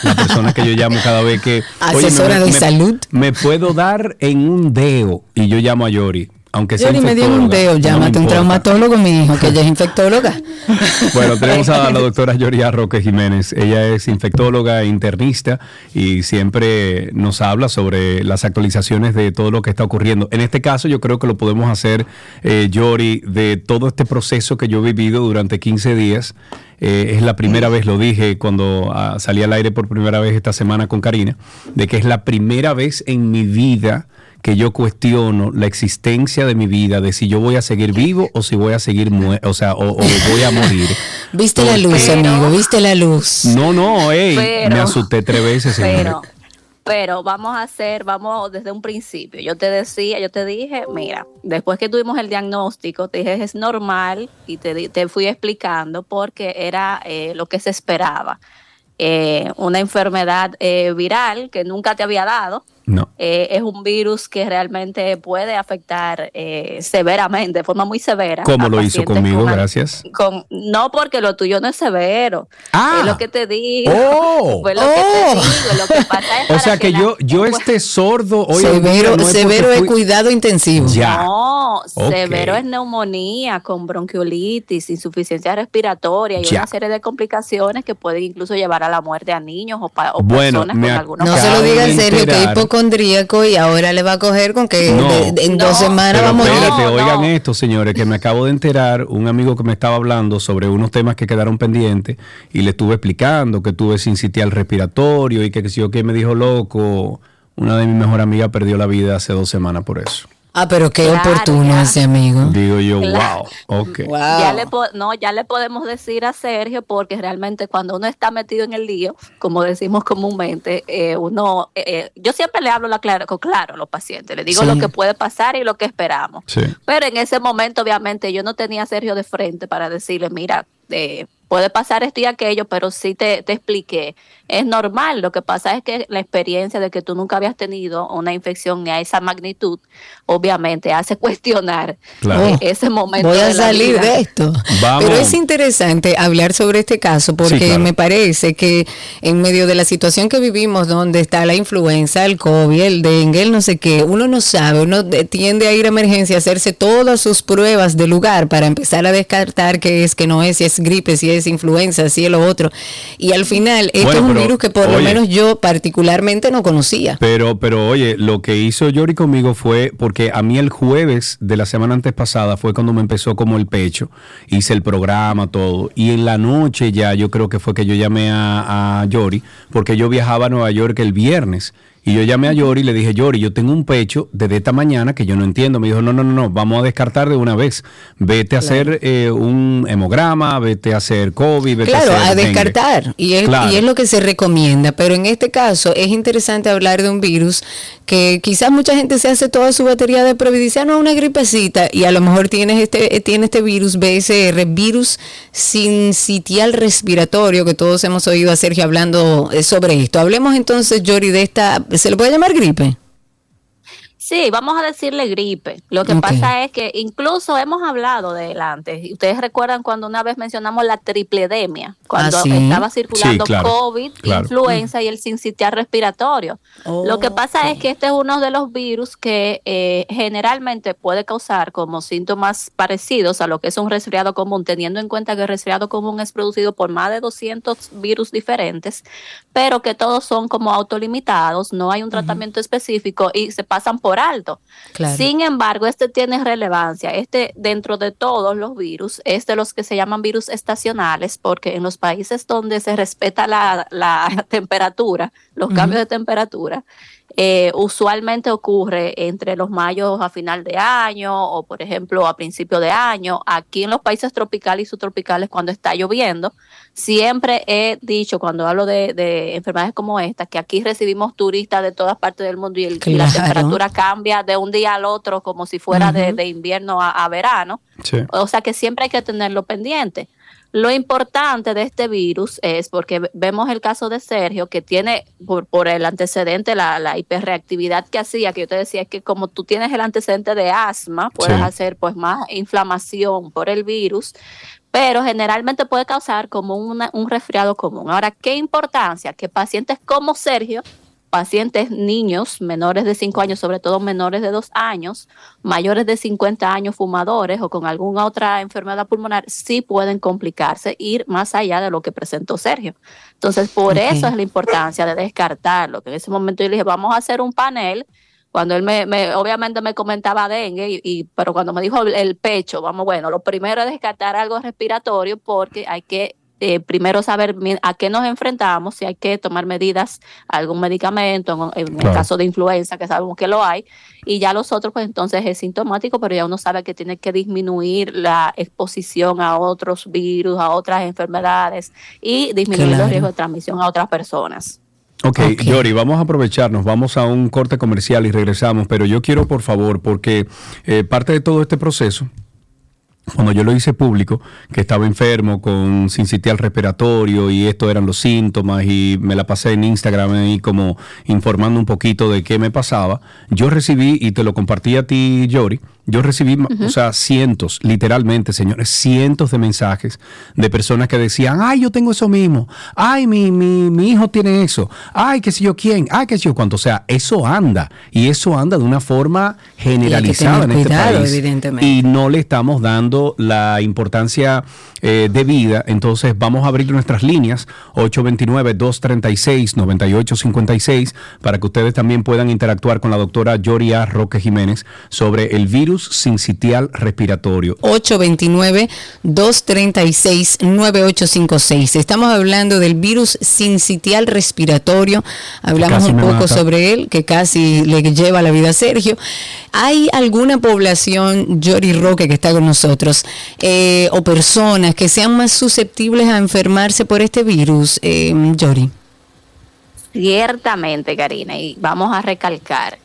la persona que yo llamo cada vez que... Asesora de salud. Me puedo dar en un dedo y yo llamo a Yori, aunque sea Yori me dio un dedo. Llámate a un traumatólogo, mi hijo, que ella es infectóloga. Bueno, tenemos a la doctora Yoria Roque Jiménez. Ella es infectóloga e internista y siempre nos habla sobre las actualizaciones de todo lo que está ocurriendo. En este caso, yo creo que lo podemos hacer, eh, Yori, de todo este proceso que yo he vivido durante 15 días. Eh, es la primera vez, lo dije cuando ah, salí al aire por primera vez esta semana con Karina, de que es la primera vez en mi vida que yo cuestiono la existencia de mi vida, de si yo voy a seguir vivo o si voy a seguir muerto, o sea, o, o voy a morir. Viste la luz, Pero- amigo, viste la luz. No, no, ey, Pero- me asusté tres veces. Pero, pero vamos a hacer, vamos desde un principio. Yo te decía, yo te dije, mira, después que tuvimos el diagnóstico, te dije es normal y te, di- te fui explicando porque era eh, lo que se esperaba. Eh, una enfermedad eh, viral que nunca te había dado. No. Eh, es un virus que realmente puede afectar eh, severamente, de forma muy severa. ¿Cómo a lo hizo conmigo? con Gracias. con- no porque lo tuyo no es severo. Ah. es lo que te digo. Oh. Fue lo que Oh. te digo. Lo que pasa es O sea que la- yo, yo pues, esté sordo hoy en día severo no es severo es fui- cuidado intensivo. Ya. No, severo es neumonía con bronquiolitis, insuficiencia respiratoria y Ya. una serie de complicaciones que pueden incluso llevar a la muerte a niños o, pa- o Bueno, personas con alguna No se lo diga en serio, que enterar. Hipocondríaco y ahora le va a coger con que No. de- de- en dos semanas Pero va a morir. espérate, No, oigan no. esto, señores, que me acabo de enterar, un amigo que me estaba hablando sobre unos temas que quedaron pendientes y le estuve explicando que tuve sincitial respiratorio y que, que si yo que me dijo loco, una de mis mejores amigas perdió la vida hace dos semanas por eso. Ah, pero qué Claro, oportuno ya. ese amigo. Digo yo, Claro. wow, ok. Wow. Ya le po- no, ya le podemos decir a Sergio porque realmente cuando uno está metido en el lío, como decimos comúnmente, eh, uno, eh, eh, yo siempre le hablo la claro, con claro a los pacientes, le digo Sí. lo que puede pasar y lo que esperamos. Sí. Pero en ese momento, obviamente, yo no tenía a Sergio de frente para decirle, mira, eh, puede pasar esto y aquello, pero sí te, te expliqué. Es normal, lo que pasa es que la experiencia de que tú nunca habías tenido una infección a esa magnitud, obviamente hace cuestionar Claro. eh, ese momento. Voy a de la salir vida. de esto. Vamos. Pero es interesante hablar sobre este caso porque Sí, claro. me parece que en medio de la situación que vivimos, donde está la influenza, el COVID, el dengue, el no sé qué, uno no sabe, uno de- tiende a ir a emergencia, a hacerse todas sus pruebas de lugar para empezar a descartar qué es, que no es, si es gripe, si es influenza, si es lo otro. Y al final, esto Bueno, es un virus que por lo menos yo particularmente no conocía. Pero, pero oye, lo que hizo Yori conmigo fue porque a mí el jueves de la semana antes pasada fue cuando me empezó como el pecho. Hice el programa, todo. Y en la noche ya yo creo que fue que yo llamé a, a Yori, porque yo viajaba a Nueva York el viernes. Y yo llamé a Yori y le dije, Yori, yo tengo un pecho desde esta mañana que yo no entiendo. Me dijo, no, no, no, no, vamos a descartar de una vez. Vete a hacer eh, un hemograma, vete a hacer COVID, vete Claro, a a hacer dengue". descartar. Y es, Claro. y es lo que se recomienda. Pero en este caso es interesante hablar de un virus que quizás mucha gente se hace toda su batería de prueba y dice, ah, no, una gripecita. Y a lo mejor tienes este, eh, tiene este virus, BSR, virus sincitial respiratorio, que todos hemos oído a Sergio hablando eh, sobre esto. Hablemos entonces, Yori, de esta, ¿se le puede llamar gripe? Sí, vamos a decirle gripe. Lo que pasa es que incluso hemos hablado de él antes. Y Ustedes recuerdan cuando una vez mencionamos la tripledemia, cuando Ah, sí. estaba circulando Sí, claro, COVID, claro. influenza y el sincitial respiratorio. Lo que pasa es que este es uno de los virus que eh, generalmente puede causar como síntomas parecidos a lo que es un resfriado común, teniendo en cuenta que el resfriado común es producido por más de 200 virus diferentes, pero que todos son como autolimitados, no hay un tratamiento específico y se pasan por alto. Claro. Sin embargo, este tiene relevancia. Este, dentro de todos los virus, es de los que se llaman virus estacionales, porque en los países donde se respeta la, la temperatura, los cambios de temperatura, eh, usualmente ocurre entre los mayos a final de año o, por ejemplo, a principio de año. Aquí en los países tropicales y subtropicales, cuando está lloviendo, siempre he dicho, cuando hablo de, de enfermedades como esta, que aquí recibimos turistas de todas partes del mundo y, el- y la temperatura cambia de un día al otro como si fuera de, de invierno a, a verano. Sí. O sea que siempre hay que tenerlo pendiente. Lo importante de este virus es porque ve- vemos el caso de Sergio, que tiene por, por el antecedente la, la hiperreactividad que hacía, que yo te decía que como tú tienes el antecedente de asma, puedes Sí. hacer pues más inflamación por el virus, pero generalmente puede causar como una- un resfriado común. Ahora, ¿qué importancia? Que pacientes como Sergio, pacientes niños menores de 5 años, sobre todo menores de 2 años, mayores de 50 años fumadores o con alguna otra enfermedad pulmonar, sí pueden complicarse, ir más allá de lo que presentó Sergio. Entonces, por eso es la importancia de descartarlo, que en ese momento yo le dije, vamos a hacer un panel. Cuando él me, me- obviamente me comentaba dengue, y, y- pero cuando me dijo el pecho, vamos, bueno, lo primero es descartar algo respiratorio porque hay que eh, primero saber a qué nos enfrentamos, si hay que tomar medidas, algún medicamento, en, en Claro. el caso de influenza, que sabemos que lo hay, y ya los otros, pues entonces es sintomático, pero ya uno sabe que tiene que disminuir la exposición a otros virus, a otras enfermedades y disminuir Claro. los riesgos de transmisión a otras personas. Ok, Ok. Yori, vamos a aprovecharnos, vamos a un corte comercial y regresamos, pero yo quiero, por favor, porque eh, parte de todo este proceso, cuando yo lo hice público, que estaba enfermo con sincitial respiratorio y esto eran los síntomas y me la pasé en Instagram ahí como informando un poquito de qué me pasaba, yo recibí, y te lo compartí a ti, Yori, yo recibí, o sea, cientos, literalmente, señores, cientos de mensajes de personas que decían, ay, yo tengo eso mismo, ay, mi, mi, mi hijo tiene eso, ay, qué sé yo quién, ay, qué sé yo cuánto, o sea, eso anda, y eso anda de una forma generalizada tener en este cuidado, país. evidentemente. Y no le estamos dando la importancia eh, debida, entonces vamos a abrir nuestras líneas 829-236-9856 para que ustedes también puedan interactuar con la doctora Yoria Roque Jiménez sobre el virus sincitial respiratorio. 829-236-9856. Estamos hablando del virus sincitial respiratorio. Hablamos un poco mata. sobre él, que casi le lleva la vida a Sergio. ¿Hay alguna población, Yori Roque, que está con nosotros, eh, o personas que sean más susceptibles a enfermarse por este virus, eh, Yori? Ciertamente, Karina, y vamos a recalcar.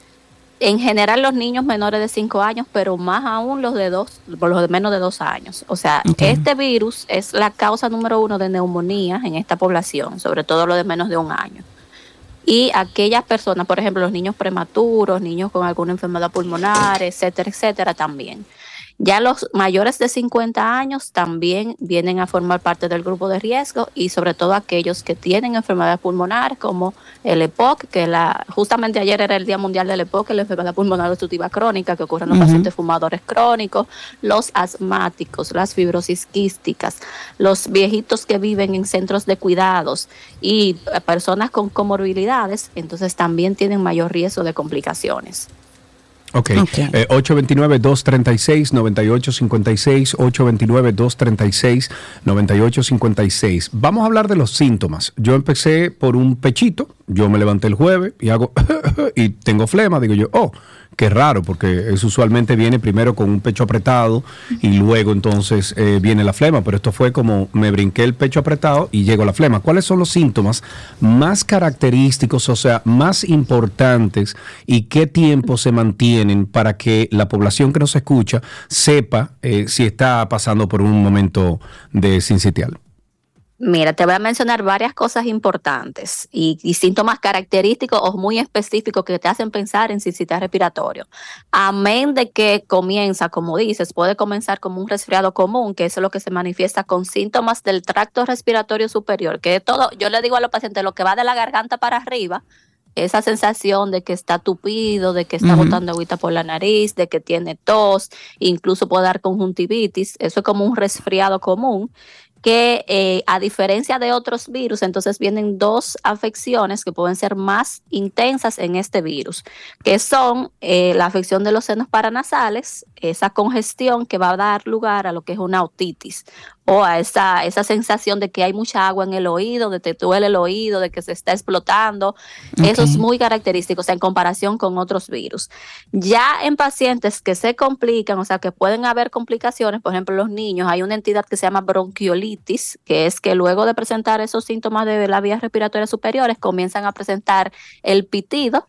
En general los niños menores de 5 años, pero más aún los de dos, los de menos de 2 años. O sea, este virus es la causa número uno de neumonía en esta población, sobre todo los de menos de un año. Y aquellas personas, por ejemplo, los niños prematuros, niños con alguna enfermedad pulmonar, etcétera, etcétera, también. Ya los mayores de 50 años también vienen a formar parte del grupo de riesgo y sobre todo aquellos que tienen enfermedad pulmonar como el EPOC, que la, justamente ayer era el Día Mundial del EPOC, la enfermedad pulmonar obstructiva crónica que ocurre en los pacientes fumadores crónicos, los asmáticos, las fibrosis quísticas, los viejitos que viven en centros de cuidados y personas con comorbilidades, entonces también tienen mayor riesgo de complicaciones. Ok, Eh, 829-236-9856, 829-236-9856. Vamos a hablar de los síntomas. Yo empecé por un pechito, yo me levanté el jueves y hago y tengo flema, digo yo, oh, qué raro, porque eso usualmente viene primero con un pecho apretado y luego entonces eh, viene la flema, pero esto fue como me brinqué el pecho apretado y llegó la flema. ¿Cuáles son los síntomas más característicos, o sea, más importantes y qué tiempo se mantienen para que la población que nos escucha sepa eh, si está pasando por un momento de sincitial? Mira, te voy a mencionar varias cosas importantes y, y síntomas característicos o muy específicos que te hacen pensar en sincitial respiratorio. Amén de que comienza, como dices, puede comenzar como un resfriado común, que eso es lo que se manifiesta con síntomas del tracto respiratorio superior, que todo, yo le digo a los pacientes, lo que va de la garganta para arriba, esa sensación de que está tupido, de que está Ujú. botando agüita por la nariz, de que tiene tos, incluso puede dar conjuntivitis, eso es como un resfriado común que eh, a diferencia de otros virus, entonces vienen dos afecciones que pueden ser más intensas en este virus, que son eh, la afección de los senos paranasales, esa congestión que va a dar lugar a lo que es una otitis o a esa, esa sensación de que hay mucha agua en el oído, de que te duele el oído, de que se está explotando. Eso es muy característico, o sea, en comparación con otros virus. Ya en pacientes que se complican, o sea, que pueden haber complicaciones, por ejemplo, los niños, hay una entidad que se llama bronquiolitis, que es que luego de presentar esos síntomas de las vías respiratorias superiores, comienzan a presentar el pitido,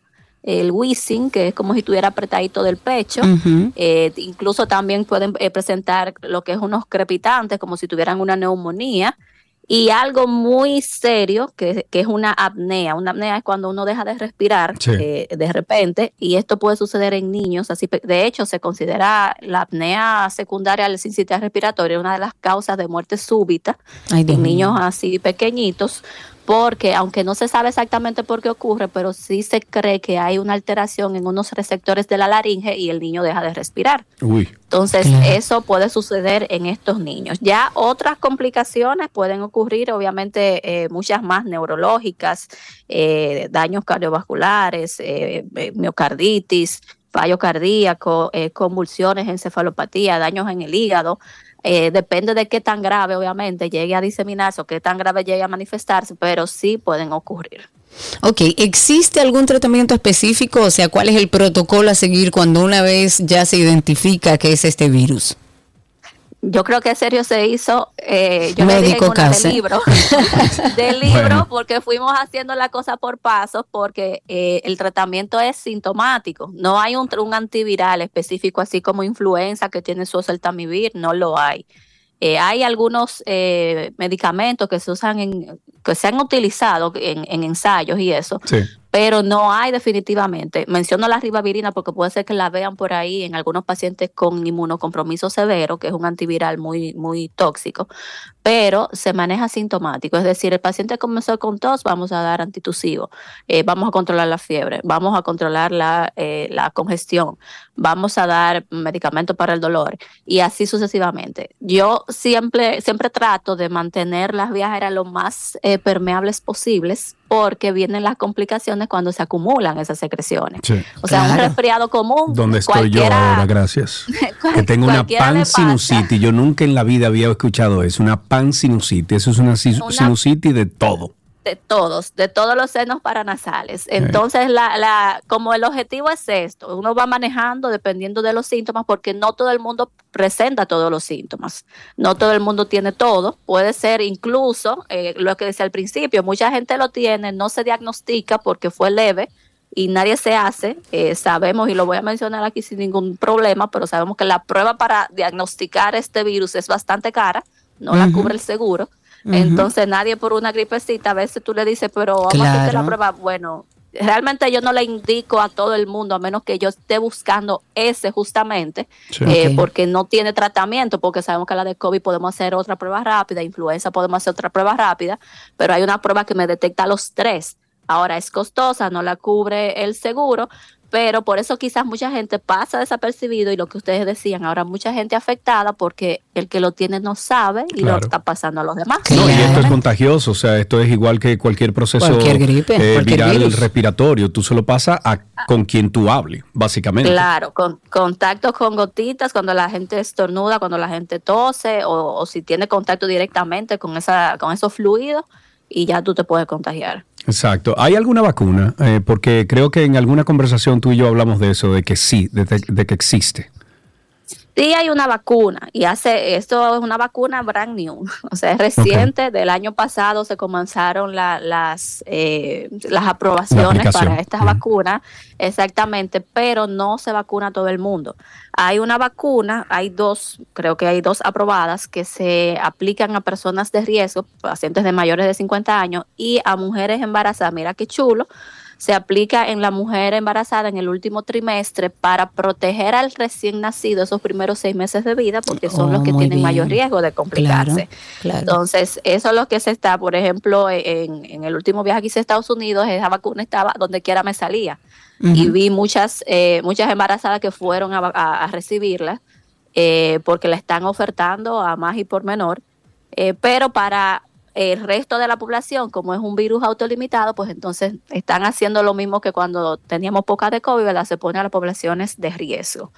el wheezing, que es como si estuviera apretadito del pecho. Eh, incluso también pueden eh, presentar lo que es unos crepitantes, como si tuvieran una neumonía. Y algo muy serio, que, que es una apnea. Una apnea es cuando uno deja de respirar Sí. eh, de repente, y esto puede suceder en niños. Así, de hecho, se considera la apnea secundaria al sincitial respiratorio una de las causas de muerte súbita Ay, en niños así pequeñitos, porque aunque no se sabe exactamente por qué ocurre, pero sí se cree que hay una alteración en unos receptores de la laringe y el niño deja de respirar. Uy, Entonces, Claro. eso puede suceder en estos niños. Ya otras complicaciones pueden ocurrir, obviamente, eh, muchas más neurológicas, eh, daños cardiovasculares, eh, miocarditis, fallo cardíaco, eh, convulsiones, encefalopatía, daños en el hígado. Eh, depende de qué tan grave, obviamente, llegue a diseminarse o qué tan grave llegue a manifestarse, pero sí pueden ocurrir. Ok, ¿existe algún tratamiento específico? O sea, ¿cuál es el protocolo a seguir cuando una vez ya se identifica que es este virus? Yo creo que serio se hizo, eh, yo le dije del libro, del libro, Bueno. porque fuimos haciendo la cosa por pasos, porque eh, el tratamiento es sintomático. No hay un, un antiviral específico, así como influenza que tiene su oseltamivir, no lo hay. Eh, hay algunos eh, medicamentos que se usan en, que se han utilizado en, en ensayos y eso, sí. Pero no hay definitivamente. Menciono la ribavirina porque puede ser que la vean por ahí en algunos pacientes con inmunocompromiso severo, que es un antiviral muy, muy tóxico, pero se maneja sintomático. Es decir, el paciente comenzó con tos, vamos a dar antitusivo, eh, vamos a controlar la fiebre, vamos a controlar la, eh, la congestión, vamos a dar medicamentos para el dolor y así sucesivamente. Yo siempre, siempre trato de mantener las vías aéreas lo más eh, permeables posibles porque vienen las complicaciones cuando se acumulan esas secreciones. Sí. O sea, un resfriado común. ¿Dónde estoy yo ahora? Gracias. Que tengo una pansinusitis. Yo nunca en la vida había escuchado eso. Una pansinusitis. Eso es una, Una- sinusitis de todo. De todos, de todos los senos paranasales. Entonces, la, la, como el objetivo es esto, uno va manejando dependiendo de los síntomas, porque no todo el mundo presenta todos los síntomas, no todo el mundo tiene todo, puede ser incluso, eh, lo que decía al principio, mucha gente lo tiene, no se diagnostica porque fue leve y nadie se hace, eh, sabemos, y lo voy a mencionar aquí sin ningún problema, pero sabemos que la prueba para diagnosticar este virus es bastante cara, no la cubre el seguro. Entonces nadie por una gripecita, a veces tú le dices, pero vamos a hacerte la prueba. Bueno, realmente yo no le indico a todo el mundo, a menos que yo esté buscando ese justamente, Sí. eh, porque no tiene tratamiento, porque sabemos que la de COVID podemos hacer otra prueba rápida, influenza podemos hacer otra prueba rápida, pero hay una prueba que me detecta los tres. Ahora es costosa, no la cubre el seguro, pero por eso quizás mucha gente pasa desapercibido y lo que ustedes decían, ahora mucha gente afectada porque el que lo tiene no sabe y Claro. lo está pasando a los demás. No, y esto es contagioso, o sea, esto es igual que cualquier proceso Cualquier gripe, eh, cualquier viral virus. respiratorio. Tú se lo pasas a con quien tú hables, básicamente. Claro, con contacto con gotitas cuando la gente estornuda, cuando la gente tose o, o si tiene contacto directamente con esa con esos fluidos y ya tú te puedes contagiar. Exacto. ¿Hay alguna vacuna? Eh, porque creo que en alguna conversación tú y yo hablamos de eso, de que sí, de, de que existe. Sí hay una vacuna y hace esto es una vacuna brand new, o sea, es reciente. Del año pasado se comenzaron la- las eh, las aprobaciones para estas vacunas, exactamente, pero no se vacuna todo el mundo. Hay una vacuna, hay dos, creo que hay dos aprobadas que se aplican a personas de riesgo, pacientes de mayores de 50 años y a mujeres embarazadas. Mira qué chulo se aplica en la mujer embarazada en el último trimestre para proteger al recién nacido esos primeros seis meses de vida, porque son Oh, los que muy tienen mayor riesgo de complicarse. Claro, claro. Entonces, eso es lo que se está, por ejemplo, en, en el último viaje que hice a Estados Unidos, esa vacuna estaba donde quiera me salía. Y vi muchas, eh, muchas embarazadas que fueron a- a recibirla eh, porque la están ofertando a más y por menor. Eh, pero para el resto de la población, como es un virus autolimitado, pues entonces están haciendo lo mismo que cuando teníamos poca de COVID, ¿verdad? Se pone a las poblaciones de riesgo.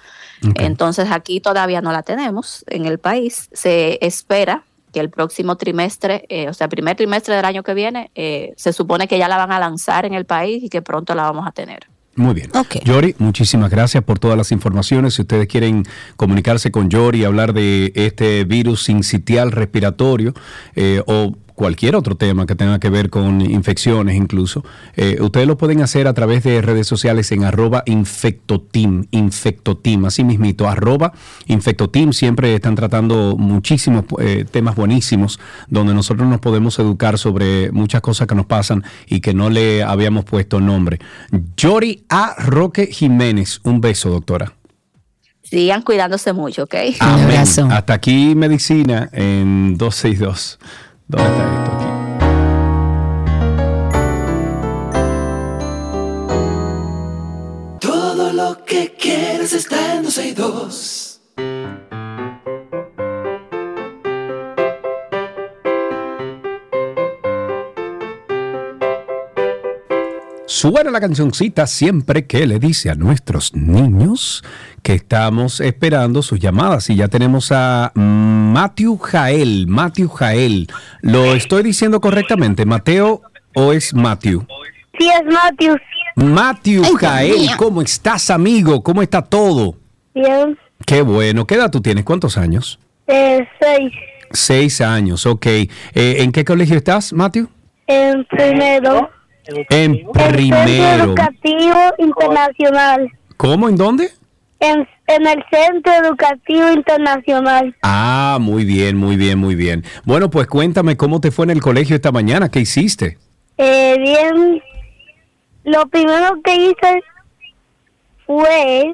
Entonces aquí todavía no la tenemos en el país. Se espera que el próximo trimestre, eh, o sea, el primer trimestre del año que viene, eh, se supone que ya la van a lanzar en el país y que pronto la vamos a tener. Muy bien. Ok. Yori, muchísimas gracias por todas las informaciones. Si ustedes quieren comunicarse con Yori y hablar de este virus sincitial respiratorio eh, o cualquier otro tema que tenga que ver con infecciones incluso, eh, ustedes lo pueden hacer a través de redes sociales en arroba infectoteam, infectoteam, así mismito, arroba infectoteam. Siempre están tratando muchísimos eh, temas buenísimos donde nosotros nos podemos educar sobre muchas cosas que nos pasan y que no le habíamos puesto nombre. Yori A. Roque Jiménez, un beso, doctora. Sigan cuidándose mucho, ¿ok? Amén. abrazo. Hasta aquí medicina en 262. Todo lo que quieres está en 262. Suena la cancioncita siempre que le dice a nuestros niños que estamos esperando sus llamadas. Y ya tenemos a Matthew Jael. Matthew Jael. ¿Lo estoy diciendo correctamente? ¿Mateo o es Matthew? Sí, es Matthew. Matthew Ay, Jael. ¿cómo estás, amigo? ¿Cómo está todo? Bien. Qué bueno. ¿Qué edad tú tienes? ¿Cuántos años? Eh, seis. Seis años, ok. Eh, ¿En qué colegio estás, Matthew? En primero. En En Centro primero. Educativo Internacional. ¿Cómo? ¿En dónde? En, en el Centro Educativo Internacional. Ah, muy bien, muy bien, muy bien. Bueno, pues cuéntame cómo te fue en el colegio esta mañana, ¿qué hiciste? Eh, bien. Lo primero que hice fue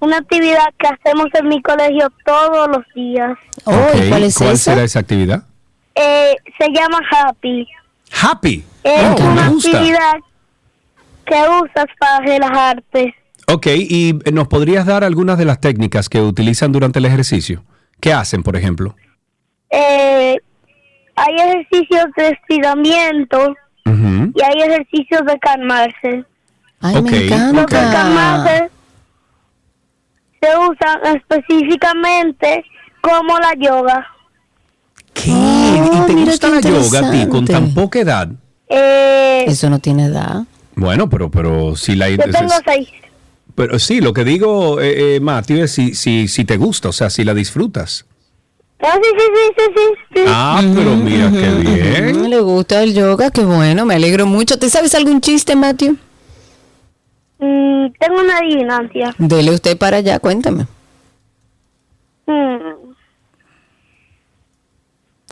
una actividad que hacemos en mi colegio todos los días. Oh, Ok, ¿y ¿Cuál es ¿Cuál será esa actividad? Eh, se llama Happy. Happy. Es Oh, me una gusta. actividad que usas para relajarte. Ok, y nos podrías dar algunas de las técnicas que utilizan durante el ejercicio. ¿Qué hacen, por ejemplo? Eh, hay ejercicios de estiramiento y hay ejercicios de calmarse. Ay, Ok, me Los de calmarse se usan específicamente como la yoga. Oh, ¿Y te mira gusta la yoga a ti con tan poca edad? Eh, Eso no tiene edad. Bueno, pero, pero si la... yo tengo seis. Pero sí, lo que digo, eh, eh, Matthew, es si, si, si te gusta, o sea, si la disfrutas. Ah, sí, sí, sí, sí. Ah, pero mira qué bien. Le gusta el yoga, qué bueno, me alegro mucho. ¿Te sabes algún chiste, Matthew? Mm, tengo una adivinanza. Dele usted para allá, cuéntame. Mm,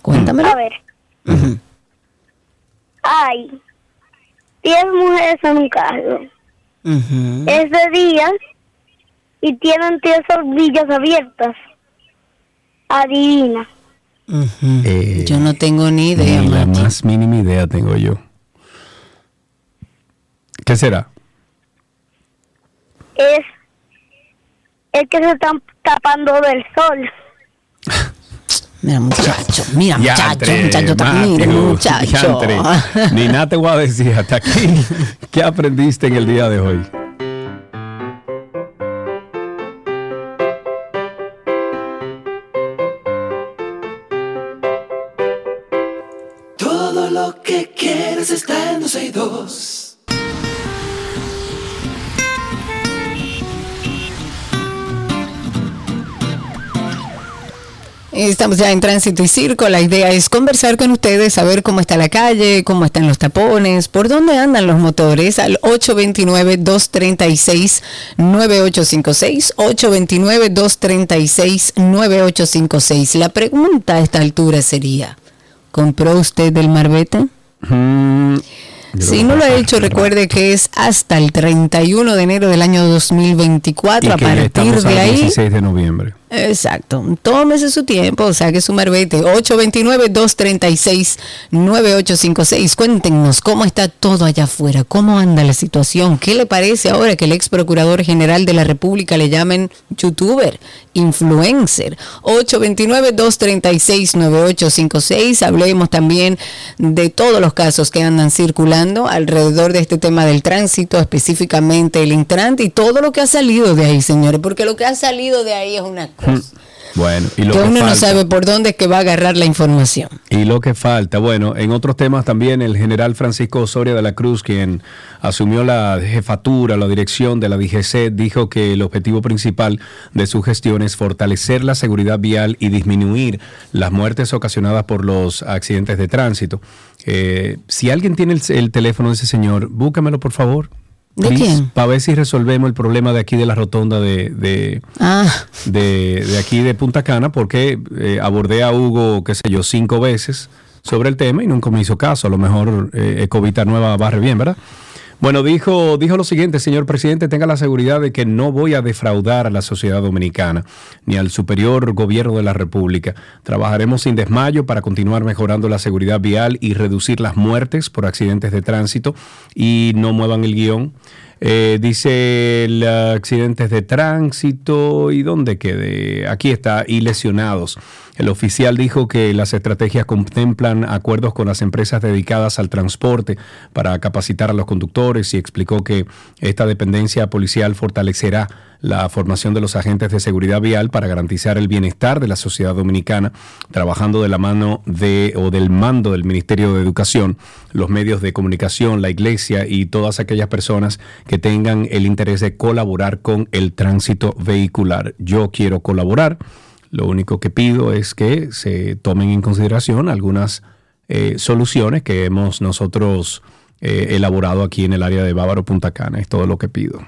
Cuéntamelo. a ver. Hay 10 mujeres en un carro. Es de día y tienen 10 hornillas abiertas. Adivina. Eh, Yo no tengo ni idea, ni la Machi. más mínima idea tengo yo. ¿Qué será? Es el que se están tapando del sol. Mira, muchacho, mira, muchacho, muchacho, también, mira, muchacho. Ni nada te voy a decir hasta aquí. ¿Qué aprendiste en el día de hoy? Estamos ya en tránsito y circo. La idea es conversar con ustedes, saber cómo está la calle, cómo están los tapones, por dónde andan los motores. Al 829-236-9856. 829-236-9856. La pregunta a esta altura sería: ¿compró usted el Marbete? Mm, Si no lo ha hecho, recuerde que es hasta el 31 de enero del año 2024. Y A que partir de ahí. 16 de noviembre. Exacto. Tómese su tiempo, saque su marbete. 829-236-9856. Cuéntenos cómo está todo allá afuera, cómo anda la situación, qué le parece ahora que el ex procurador general de la República le llamen youtuber, influencer. 829-236-9856. Hablemos también de todos los casos que andan circulando alrededor de este tema del tránsito, específicamente el Intran y todo lo que ha salido de ahí, señores, porque lo que ha salido de ahí es una cosa Bueno, y lo que que, uno no falta. sabe por dónde es que va a agarrar la información. Y lo que falta, bueno, en otros temas también el general Francisco Osoria de la Cruz, quien asumió la jefatura, la dirección de la DGC, dijo que el objetivo principal de su gestión es fortalecer la seguridad vial y disminuir las muertes ocasionadas por los accidentes de tránsito. Eh, si alguien tiene el, el teléfono de ese señor, búscamelo por favor. ¿De quién? Para ver si resolvemos el problema de aquí de la rotonda de- de, Ah, de, de aquí de Punta Cana porque eh, abordé a Hugo, qué sé yo, cinco veces sobre el tema y nunca me hizo caso. A lo mejor eh, Ecovita Nueva barre bien, ¿verdad? Bueno, dijo, dijo lo siguiente, señor presidente, tenga la seguridad de que no voy a defraudar a la sociedad dominicana ni al superior gobierno de la República. Trabajaremos sin desmayo para continuar mejorando la seguridad vial y reducir las muertes por accidentes de tránsito y no muevan el guion. Eh, dice el, accidentes de tránsito y dónde quede. Aquí está, y lesionados. El oficial dijo que las estrategias contemplan acuerdos con las empresas dedicadas al transporte para capacitar a los conductores y explicó que esta dependencia policial fortalecerá la formación de los agentes de seguridad vial para garantizar el bienestar de la sociedad dominicana, trabajando de la mano de o del mando del Ministerio de Educación, los medios de comunicación, la iglesia y todas aquellas personas que tengan el interés de colaborar con el tránsito vehicular. Yo quiero colaborar. Lo único que pido es que se tomen en consideración algunas eh, soluciones que hemos nosotros eh, elaborado aquí en el área de Bávaro Punta Cana. Es todo lo que pido.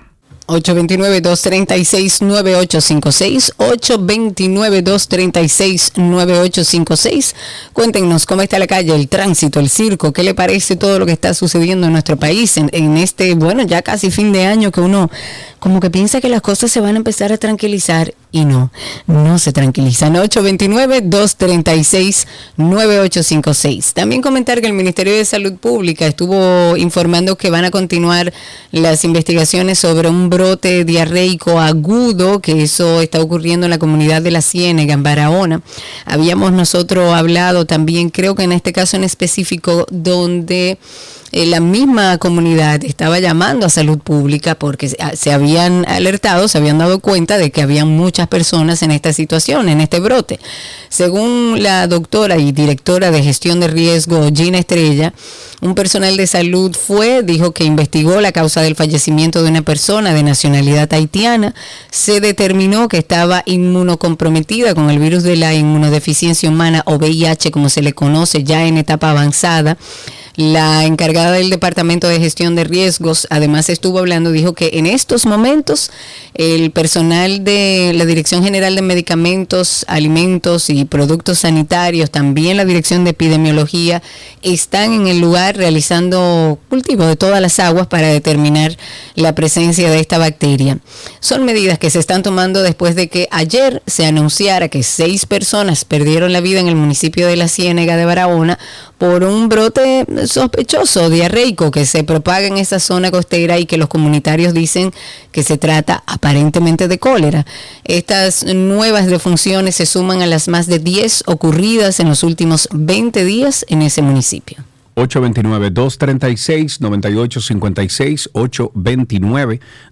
829-236-9856, 829-236-9856. Cuéntenos cómo está la calle, el tránsito, el circo, qué le parece todo lo que está sucediendo en nuestro país en, en este, bueno, ya casi fin de año que uno como que piensa que las cosas se van a empezar a tranquilizar y no, no se tranquilizan. 829-236-9856. También comentar que el Ministerio de Salud Pública estuvo informando que van a continuar las investigaciones sobre un brote diarreico agudo, que eso está ocurriendo en la comunidad de la Ciénega, en Barahona. Habíamos nosotros hablado también, creo que en este caso en específico, donde eh, la misma comunidad estaba llamando a salud pública porque se, se habían alertado, se habían dado cuenta de que había muchas personas en esta situación, en este brote. Según la doctora y directora de gestión de riesgo, Gina Estrella, un personal de salud fue, dijo que investigó la causa del fallecimiento de una persona de nacionalidad haitiana. Se determinó que estaba inmunocomprometida con el virus de la inmunodeficiencia humana o VIH, como se le conoce ya en etapa avanzada. La encargada del Departamento de Gestión de Riesgos además estuvo hablando, dijo que en estos momentos el personal de la Dirección General de Medicamentos, Alimentos y Productos Sanitarios, también la Dirección de Epidemiología, están en el lugar realizando cultivo de todas las aguas para determinar la presencia de esta bacteria. Son medidas que se están tomando después de que ayer se anunciara que seis personas perdieron la vida en el municipio de La Ciénega de Barahona por un brote sospechoso diarreico que se propaga en esa zona costera y que los comunitarios dicen que se trata aparentemente de cólera. Estas nuevas defunciones se suman a las más de 10 ocurridas en los últimos 20 días en ese municipio. 829-236-9856,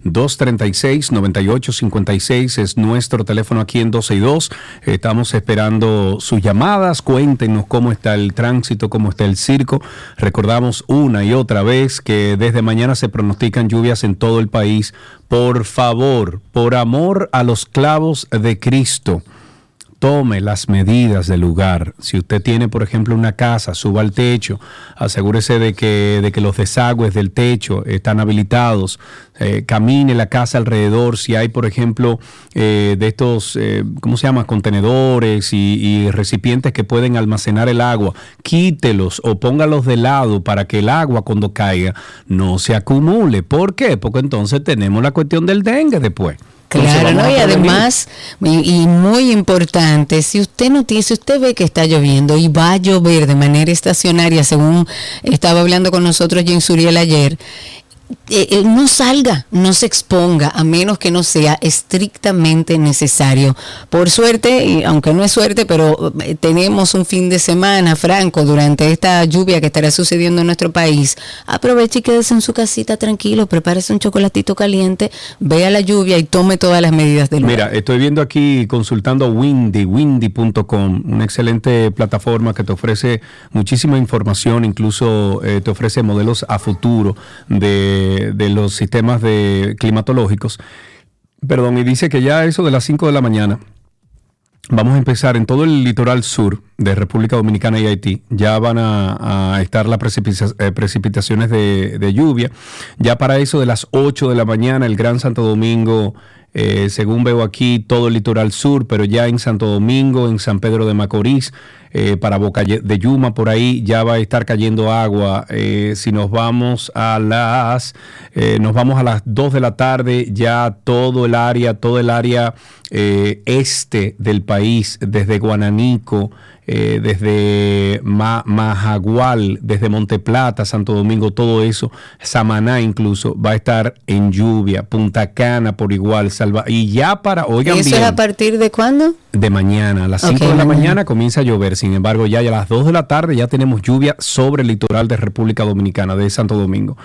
829-236-9856 es nuestro teléfono aquí en 12 y 2. Estamos esperando sus llamadas, cuéntenos cómo está el tránsito, cómo está el circo. Recordamos una y otra vez que desde mañana se pronostican lluvias en todo el país. Por favor, por amor a los clavos de Cristo tome las medidas del lugar. Si usted tiene, por ejemplo, una casa, suba al techo, asegúrese de que, de que los desagües del techo están habilitados, eh, camine la casa alrededor. Si hay, por ejemplo, eh, de estos, eh, ¿cómo se llama?, contenedores y, y recipientes que pueden almacenar el agua, quítelos o póngalos de lado para que el agua cuando caiga no se acumule. ¿Por qué? Porque entonces tenemos la cuestión del dengue después. Claro, ¿no? y además, y, y muy importante, si usted no tiene, si usted ve que está lloviendo y va a llover de manera estacionaria, según estaba hablando con nosotros Jens Uriel ayer, eh, eh, no salga, no se exponga, a menos que no sea estrictamente necesario. Por suerte, y aunque no es suerte, pero eh, tenemos un fin de semana franco durante esta lluvia que estará sucediendo en nuestro país. Aproveche y quédese en su casita tranquilo, prepárese un chocolatito caliente, vea la lluvia y tome todas las medidas del. Mira, estoy viendo aquí consultando Windy, windy.com, una excelente plataforma que te ofrece muchísima información, incluso eh, te ofrece modelos a futuro de, de los sistemas de climatológicos. Perdón, y dice que ya eso de las 5 de la mañana Vamos a empezar en todo el litoral sur de República Dominicana y Haití. Ya van a, estar las eh, precipitaciones de, de lluvia. Ya para eso de las 8 de la mañana, el Gran Santo Domingo, eh, según veo aquí, todo el litoral sur, pero ya en Santo Domingo, en San Pedro de Macorís, eh, para Boca de Yuma, por ahí ya va a estar cayendo agua. Eh, si nos vamos a las, eh, nos vamos a las 2 de la tarde, ya todo el área, todo el área eh, este del país, desde Guananico, eh, desde Ma- Majagual, desde Monteplata, Santo Domingo, todo eso, Samaná incluso, va a estar en lluvia, Punta Cana por igual, Salva, y ya para, oigan ¿Eso bien, es a partir de cuándo? de mañana. A las Ok, 5 de la mañana. mañana comienza a llover. Sin embargo, ya, a las 2 de la tarde ya tenemos lluvia sobre el litoral de República Dominicana, de Santo Domingo.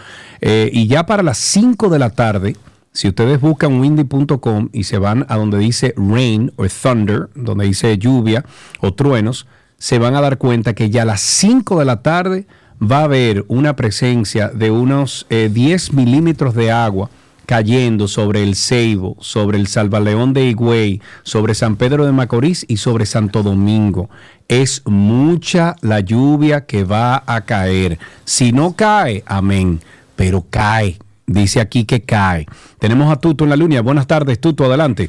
Eh, y ya para las 5 de la tarde, si ustedes buscan windy.com y se van a donde dice rain o thunder, donde dice lluvia o truenos, se van a dar cuenta que ya a las 5 de la tarde va a haber una presencia de unos eh, 10 milímetros de agua cayendo sobre el Ceibo, sobre el Salvaleón de Higüey, sobre San Pedro de Macorís y sobre Santo Domingo. Es mucha la lluvia que va a caer. Si no cae, amén, pero cae. Dice aquí que cae. Tenemos a Tuto en la línea. Buenas tardes, Tuto, adelante.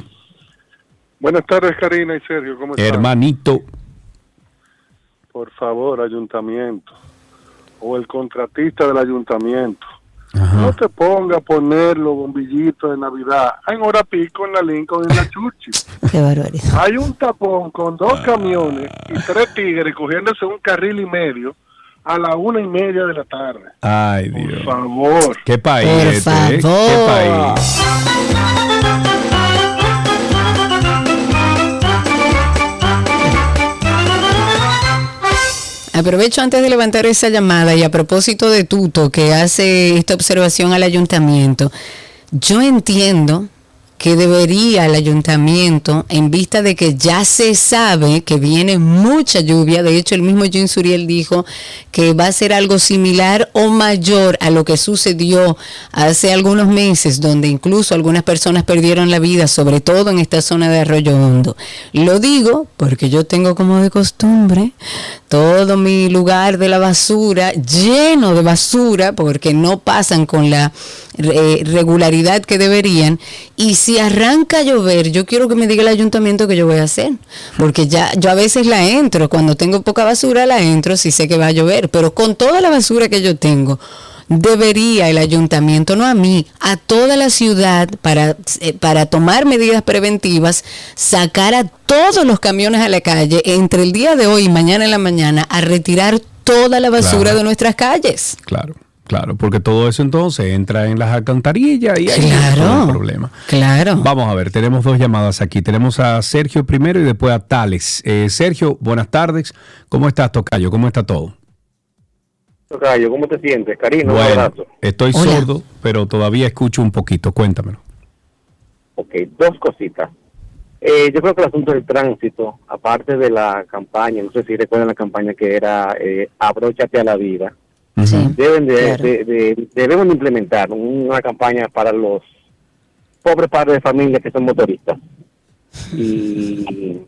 Buenas tardes, Karina y Sergio. ¿Cómo están? Hermanito. Por favor, ayuntamiento. O el contratista del ayuntamiento. No te ponga a poner los bombillitos de Navidad en hora pico en la Lincoln y en la Churchill. Qué barbaridad. Hay un tapón con dos camiones y tres tigres cogiéndose un carril y medio a la una y media de la tarde. Ay, Dios. Por favor. ¿Qué país Por este, eh? ¿Qué favor. país? Aprovecho antes de levantar esa llamada y a propósito de Tuto que hace esta observación al ayuntamiento, yo entiendo que debería el ayuntamiento, en vista de que ya se sabe que viene mucha lluvia, de hecho el mismo Jean Suriel dijo que va a ser algo similar o mayor a lo que sucedió hace algunos meses, donde incluso algunas personas perdieron la vida, sobre todo en esta zona de Arroyo Hondo. Lo digo porque yo tengo como de costumbre todo mi lugar de la basura lleno de basura, porque no pasan con la eh, regularidad que deberían. Y si arranca a llover, yo quiero que me diga el ayuntamiento que yo voy a hacer. Porque ya yo a veces la entro, cuando tengo poca basura la entro si sé que va a llover. Pero con toda la basura que yo tengo, debería el ayuntamiento, no a mí, a toda la ciudad para, eh, para tomar medidas preventivas, sacar a todos los camiones a la calle entre el día de hoy y mañana en la mañana a retirar toda la basura Claro. de nuestras calles. Claro, claro, porque todo eso entonces entra en las alcantarillas y ahí Claro. el problema. Claro. Vamos a ver, tenemos dos llamadas aquí. Tenemos a Sergio primero y después a Tales. Eh, Sergio, buenas tardes. ¿Cómo estás, Tocayo? ¿Cómo está todo? Tocayo, ¿cómo te sientes? Cariño, un Bueno, abrazo. estoy Hola. sordo, pero todavía escucho un poquito. Cuéntamelo. Ok, dos cositas. Eh, yo creo que el asunto del tránsito, aparte de la campaña, no sé si recuerdan la campaña que era eh, Abróchate a la vida, deben de, claro. de- de- debemos de implementar una campaña para los pobres padres de familia que son motoristas. Y,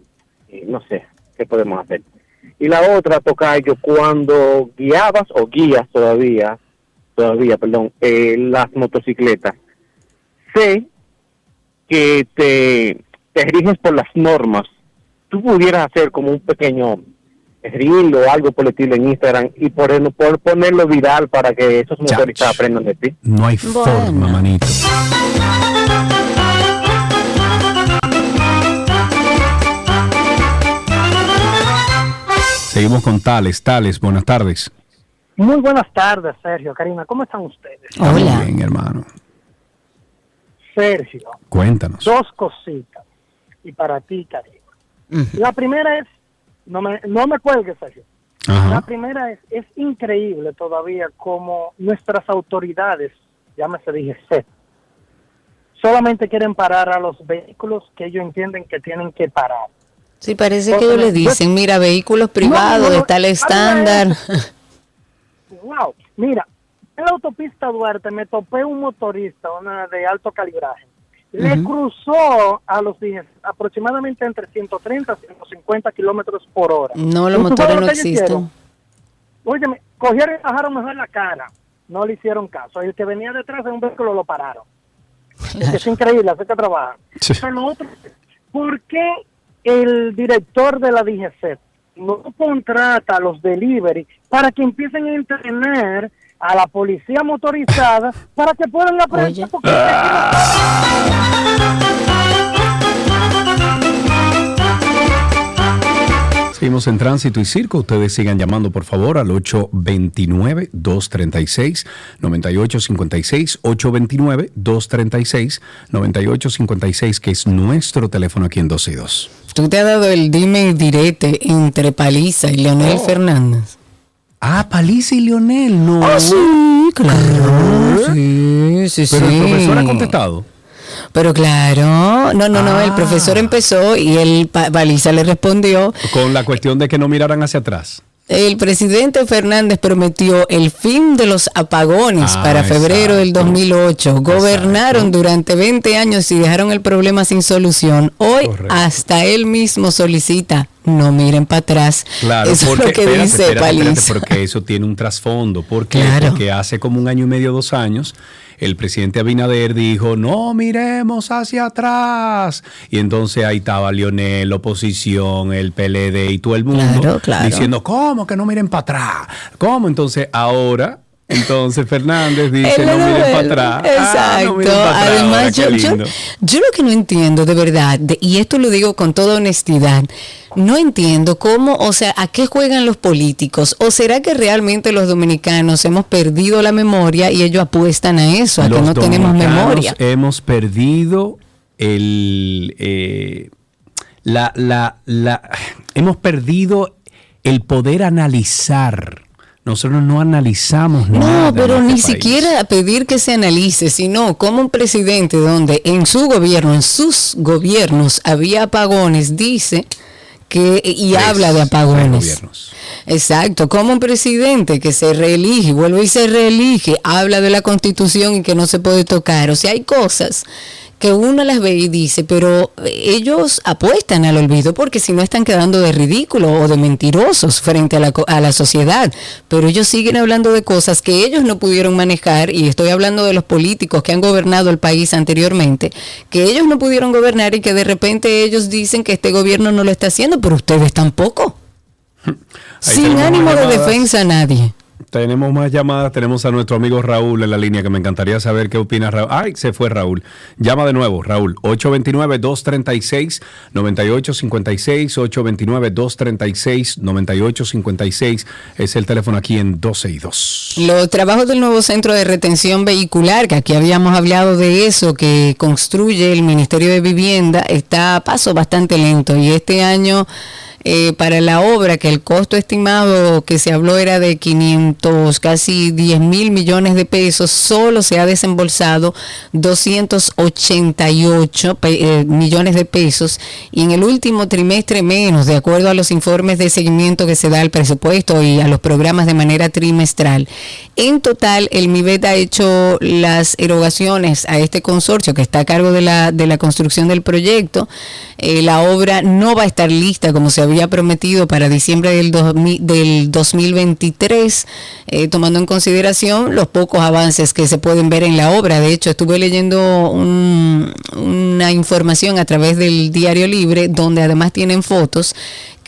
y no sé, ¿qué podemos hacer? Y la otra, Tocayo, cuando guiabas o guías todavía, todavía, perdón, eh, las motocicletas, sé que te, te riges por las normas. Tú pudieras hacer como un pequeño reel o algo por el estilo en Instagram y por, por ponerlo viral para que esos motoristas aprendan de ti. No hay forma, manito. Seguimos con Tales. Tales, buenas tardes. Muy buenas tardes, Sergio, Karina. ¿Cómo están ustedes? Muy bien, hermano. Sergio, Cuéntanos. dos cositas. Y para ti, Karina. La primera es, no me, no me cuelgues, Sergio. La primera es, es increíble todavía como nuestras autoridades, llámese DGC, solamente quieren parar a los vehículos que ellos entienden que tienen que parar. Sí, parece que ellos le yo- dicen, mira, vehículos privados no, de tal estándar. Wow, mira, en la autopista Duarte me topé un motorista, una de alto calibraje. Le cruzó a los 10, aproximadamente entre 130 y 150 kilómetros por hora. No, los ¿Y tú sabes motores no existen. Óyeme, cogieron y bajaron mejor la cara. No le hicieron caso. El que venía detrás de un vehículo lo pararon. Es, que es increíble, hace que trabaja. Pero lo otro, ¿por qué el director de la DGC no contrata a los delivery para que empiecen a entrenar a la policía motorizada para que puedan aprender? Porque Seguimos en Tránsito y Circo. Ustedes sigan llamando, por favor, al 829-236-9856. 829-236-9856, que es nuestro teléfono aquí en 12 y 2. Tú te has dado el dime y direte entre Paliza y Leonel Oh. Fernández. Ah, Paliza y Leonel, no. Ah, sí, claro. Sí, sí, Pero el sí. profesor ha contestado. Pero claro, no, no, no, Ah. el profesor empezó y el Pa- Paliza le respondió. Con la cuestión de que no miraran hacia atrás. El presidente Fernández prometió el fin de los apagones Ah, para febrero del 2008. Gobernaron durante 20 años y dejaron el problema sin solución. Hoy hasta él mismo solicita, no miren para atrás. Claro, Eso porque, es lo que espérate, dice espérate, espérate, porque eso tiene un trasfondo. ¿Por qué? Claro. Porque hace como un año y medio, dos años, el presidente Abinader dijo, no miremos hacia atrás. Y entonces ahí estaba Lionel, la oposición, el PLD y todo el mundo Claro, claro. diciendo, ¿cómo que no miren para atrás? ¿Cómo? Entonces ahora... Entonces Fernández dice, no miren para atrás. Exacto. Ah, no miren pa' atrás ahora, Además, yo, yo, yo lo que no entiendo de verdad, de- y esto lo digo con toda honestidad, no entiendo cómo, o sea, a qué juegan los políticos. ¿O será que realmente los dominicanos hemos perdido la memoria y ellos apuestan a eso, a que no tenemos memoria? Hemos perdido el eh, la, la, la- hemos perdido el poder analizar Nosotros no analizamos nada. No, pero ni este país. siquiera pedir que se analice, sino como un presidente donde en su gobierno, en sus gobiernos había apagones, dice que y Tres, habla de apagones. Exacto, como un presidente que se reelige, vuelve y se reelige, habla de la constitución y que no se puede tocar. O sea, hay cosas que uno las ve y dice, pero ellos apuestan al olvido porque si no están quedando de ridículo o de mentirosos frente a la, a la sociedad. Pero ellos siguen hablando de cosas que ellos no pudieron manejar y estoy hablando de los políticos que han gobernado el país anteriormente, que ellos no pudieron gobernar y que de repente ellos dicen que este gobierno no lo está haciendo, pero ustedes tampoco. Sin ánimo de defensa a nadie. Tenemos más llamadas, tenemos a nuestro amigo Raúl en la línea que me encantaría saber qué opina Raúl. Ay, se fue Raúl. Llama de nuevo, Raúl. 829-236-9856, 829-236-9856 es el teléfono aquí en 12 y 2. Los trabajos del nuevo centro de retención vehicular, que aquí habíamos hablado de eso, que construye el Ministerio de Vivienda, está a paso bastante lento y este año eh, para la obra, que el costo estimado que se habló era de 500, casi 10 mil millones de pesos, solo se ha desembolsado 288 pe- eh, millones de pesos y en el último trimestre menos, de acuerdo a los informes de seguimiento que se da al presupuesto y a los programas de manera trimestral. En total, el MIBET ha hecho las erogaciones a este consorcio que está a cargo de la, de la construcción del proyecto. Eh, la obra no va a estar lista como se había prometido para diciembre del, 2000 del 2023, eh, tomando en consideración los pocos avances que se pueden ver en la obra. De hecho, estuve leyendo un- una información a través del Diario Libre, donde además tienen fotos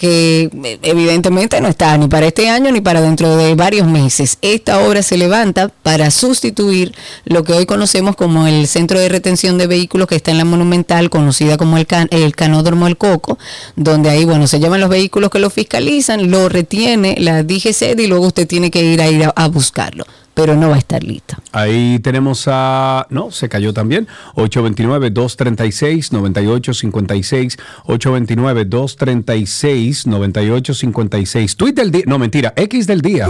que eh, evidentemente no está ni para este año ni para dentro de varios meses. Esta obra se levanta para sustituir lo que hoy conocemos como el centro de retención de vehículos que está en la Monumental, conocida como el, can- el Canódromo El Coco, donde ahí, bueno, se llaman los vehículos que lo fiscalizan, lo retiene la DGCD y luego usted tiene que ir a ir a buscarlo, pero no va a estar listo. Ahí tenemos a... No, se cayó también. 829-236-9856. 829-236-9856. Tweet del día. No, mentira. X del día.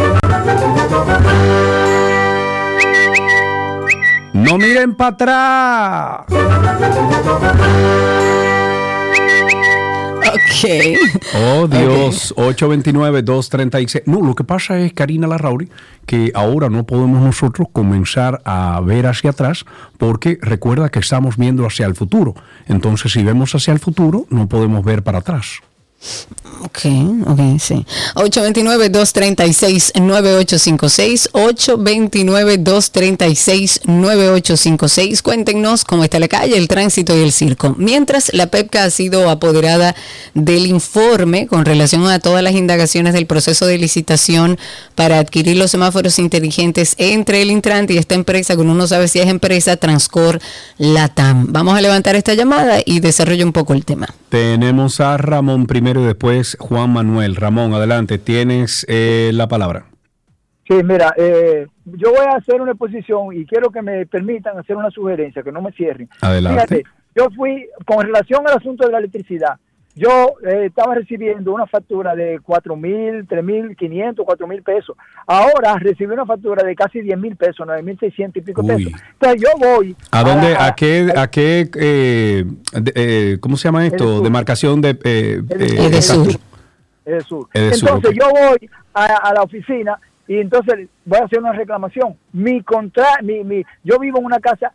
No miren para atrás. Ok. Oh, Dios. 829-236. No, lo que pasa es, Karina Larrauri, que ahora no podemos nosotros comenzar a ver hacia atrás porque recuerda que estamos viendo hacia el futuro. Entonces, si vemos hacia el futuro, no podemos ver para atrás. Ok, ok, sí. 829-236-9856, 829-236-9856. Cuéntenos cómo está la calle, el tránsito y el circo. Mientras la PEPCA ha sido apoderada del informe con relación a todas las indagaciones del proceso de licitación para adquirir los semáforos inteligentes entre el Intrant y esta empresa, que uno no sabe si es empresa, Transcor Latam. Vamos a levantar esta llamada y desarrollo un poco el tema. Tenemos a Ramón primero y después Juan Manuel. Ramón, adelante, tienes eh, la palabra. Sí, mira, eh, yo voy a hacer una exposición y quiero que me permitan hacer una sugerencia, que no me cierren. Adelante. Fíjate, yo fui, con relación al asunto de la electricidad, yo eh, estaba recibiendo una factura de cuatro mil, tres mil, quinientos, cuatro mil pesos. Ahora recibí una factura de casi diez mil pesos, nueve mil seiscientos y pico Uy. pesos. Entonces yo voy. ¿A dónde, la- a qué, a qué, eh, de- eh, cómo se llama esto? Demarcación de... Eh, eh, Edesur. exacto. Edesur. Edesur, entonces yo voy a, a la oficina y entonces voy a hacer una reclamación. Mi contra, mi, mi, yo vivo en una casa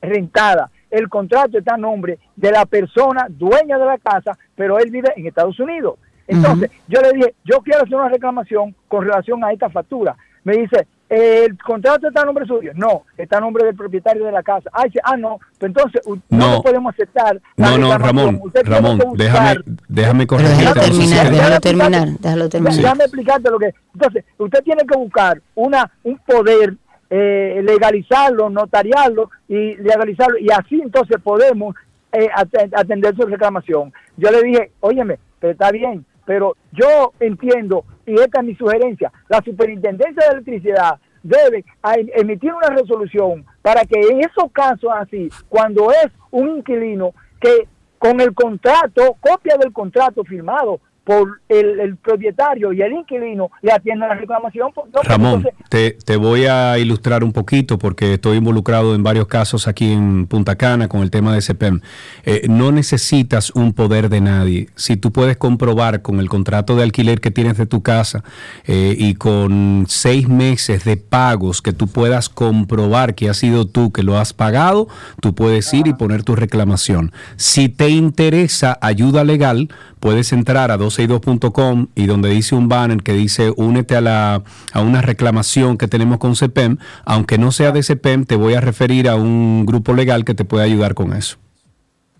rentada. El contrato está a nombre de la persona dueña de la casa, pero él vive en Estados Unidos. Entonces, yo le dije, yo quiero hacer una reclamación con relación a esta factura. Me dice, ¿el contrato está a nombre suyo? No, está a nombre del propietario de la casa. Ah, dice, ah, no, pues entonces u- no, No. lo podemos aceptar. la No, no. Ramón, Usted Ramón, déjame, déjame déjalo corregirte. Si terminar, te- déjalo terminar, déjalo terminar. Déjame explicarte lo que. Entonces, usted tiene que buscar una un poder, eh, legalizarlo, notariarlo y legalizarlo, y así entonces podemos eh, at- atender su reclamación. Yo le dije, óyeme, pero está bien, pero yo entiendo, y esta es mi sugerencia, la superintendencia de electricidad debe a- emitir una resolución para que en esos casos así, cuando es un inquilino que con el contrato, copia del contrato firmado por el, el propietario y el inquilino le atienden la reclamación. Ramón, entonces, te, te voy a ilustrar un poquito porque estoy involucrado en varios casos aquí en Punta Cana con el tema de CPEM. Eh, no necesitas un poder de nadie. Si tú puedes comprobar con el contrato de alquiler que tienes de tu casa eh, y con seis meses de pagos que tú puedas comprobar que has sido tú que lo has pagado, tú puedes ir y poner tu reclamación. Si te interesa ayuda legal, puedes entrar a 262.com y donde dice un banner que dice únete a, la, a una reclamación que tenemos con CEPEM, aunque no sea de CEPEM, te voy a referir a un grupo legal que te puede ayudar con eso.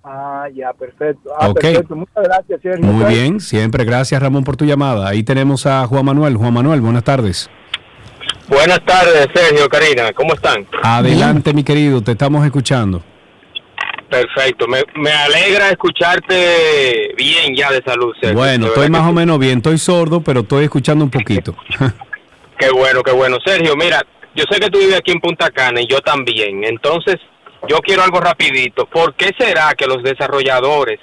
ah, ya, perfecto. Ah, Ok. perfecto. Muchas gracias, Sergio. Muy bien, siempre gracias Ramón por tu llamada. Ahí tenemos a Juan Manuel. Juan Manuel, buenas tardes. Buenas tardes, Sergio, Karina, ¿cómo están? Adelante, mi querido, te estamos escuchando. Perfecto, me, me alegra escucharte bien ya de salud, Sergio. Bueno, estoy más o menos bien, estoy sordo, pero estoy escuchando un poquito. Qué bueno, qué bueno. Sergio, mira, yo sé que tú vives aquí en Punta Cana y yo también. Entonces, yo quiero algo rapidito. ¿Por qué será que los desarrolladores,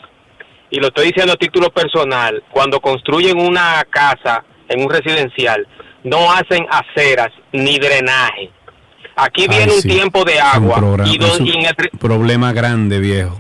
y lo estoy diciendo a título personal, cuando construyen una casa en un residencial, no hacen aceras ni drenaje? Aquí Ay, viene un tiempo de Es un agua programa- y, don- es un y en el re- problema grande, viejo.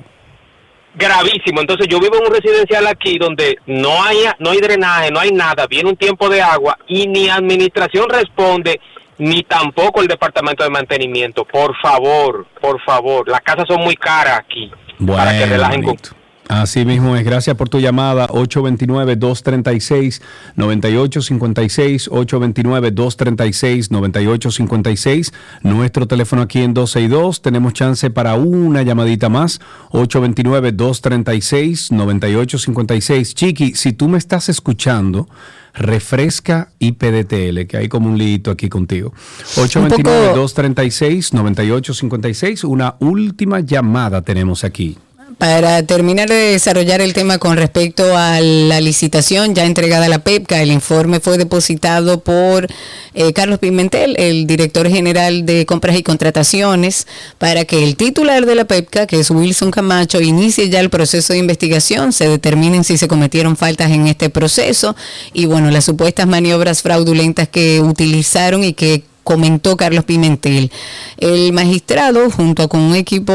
gravísimo. Entonces yo vivo en un residencial aquí donde no hay no hay drenaje, no hay nada, viene un tiempo de agua y ni administración responde ni tampoco el departamento de mantenimiento. Por favor, por favor, las casas son muy caras aquí. para que relajen con manito. Así mismo es. Gracias por tu llamada. 829-236-9856. 829-236-9856. Nuestro teléfono aquí en 262. Tenemos chance para una llamadita más. 829-236-9856. Chiqui, si tú me estás escuchando, refresca IPDTL, que hay como un lito aquí contigo. 829-236-9856. Una última llamada tenemos aquí. Para terminar de desarrollar el tema con respecto a la licitación ya entregada a la PEPCA, el informe fue depositado por eh, Carlos Pimentel, el director general de compras y contrataciones, para que el titular de la PEPCA, que es Wilson Camacho, inicie ya el proceso de investigación, se determinen si se cometieron faltas en este proceso y bueno, las supuestas maniobras fraudulentas que utilizaron y que comentó Carlos Pimentel. El magistrado, junto con un equipo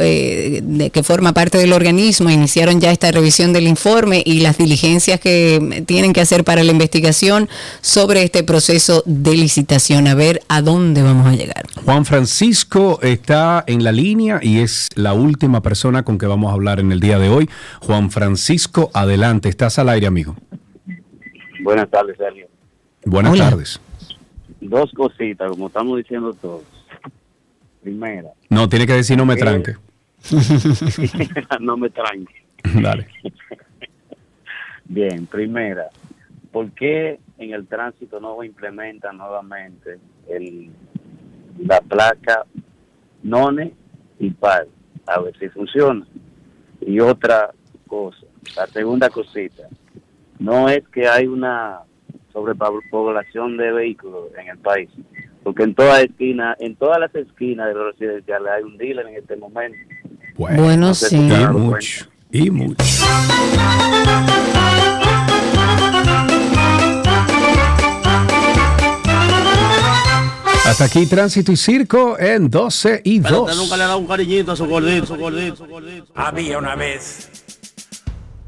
eh, de- que forma parte del organismo, iniciaron ya esta revisión del informe y las diligencias que tienen que hacer para la investigación sobre este proceso de licitación, a ver a dónde vamos a llegar. Juan Francisco está en la línea y es la última persona con que vamos a hablar en el día de hoy. Juan Francisco, adelante, estás al aire, amigo. Buenas tardes, Sergio. Buenas Hola. tardes. Dos cositas, como estamos diciendo todos. Primera, No, tiene que decir no me Eh. tranque. no me tranque. Dale. Bien, primera, ¿por qué en el tránsito no implementan nuevamente el, la placa NONE y PAR? A ver si funciona. Y otra cosa, la segunda cosita, no es que hay una sobrepoblación de vehículos en el país, porque en toda esquina, en todas las esquinas de los residenciales hay un dealer en este momento. Bueno, No sé sí. Y dado mucho, y mucho. Hasta aquí Tránsito y Circo en 12 y 2. le da un cariñito a su gordito, su gordito, su gordito. Había una vez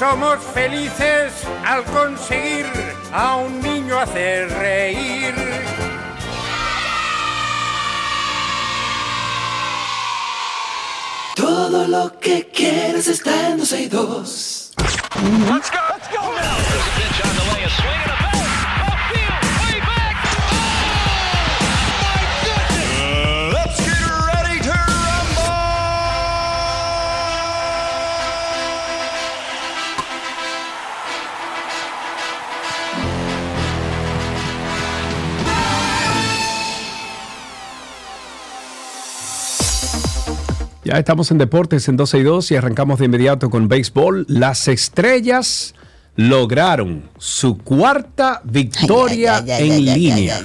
Somos felices al conseguir a un niño hacer reír. Todo lo que quieres está en 262. Ya estamos en deportes en 12 y 2 y arrancamos de inmediato con béisbol. Las estrellas lograron su cuarta victoria en línea.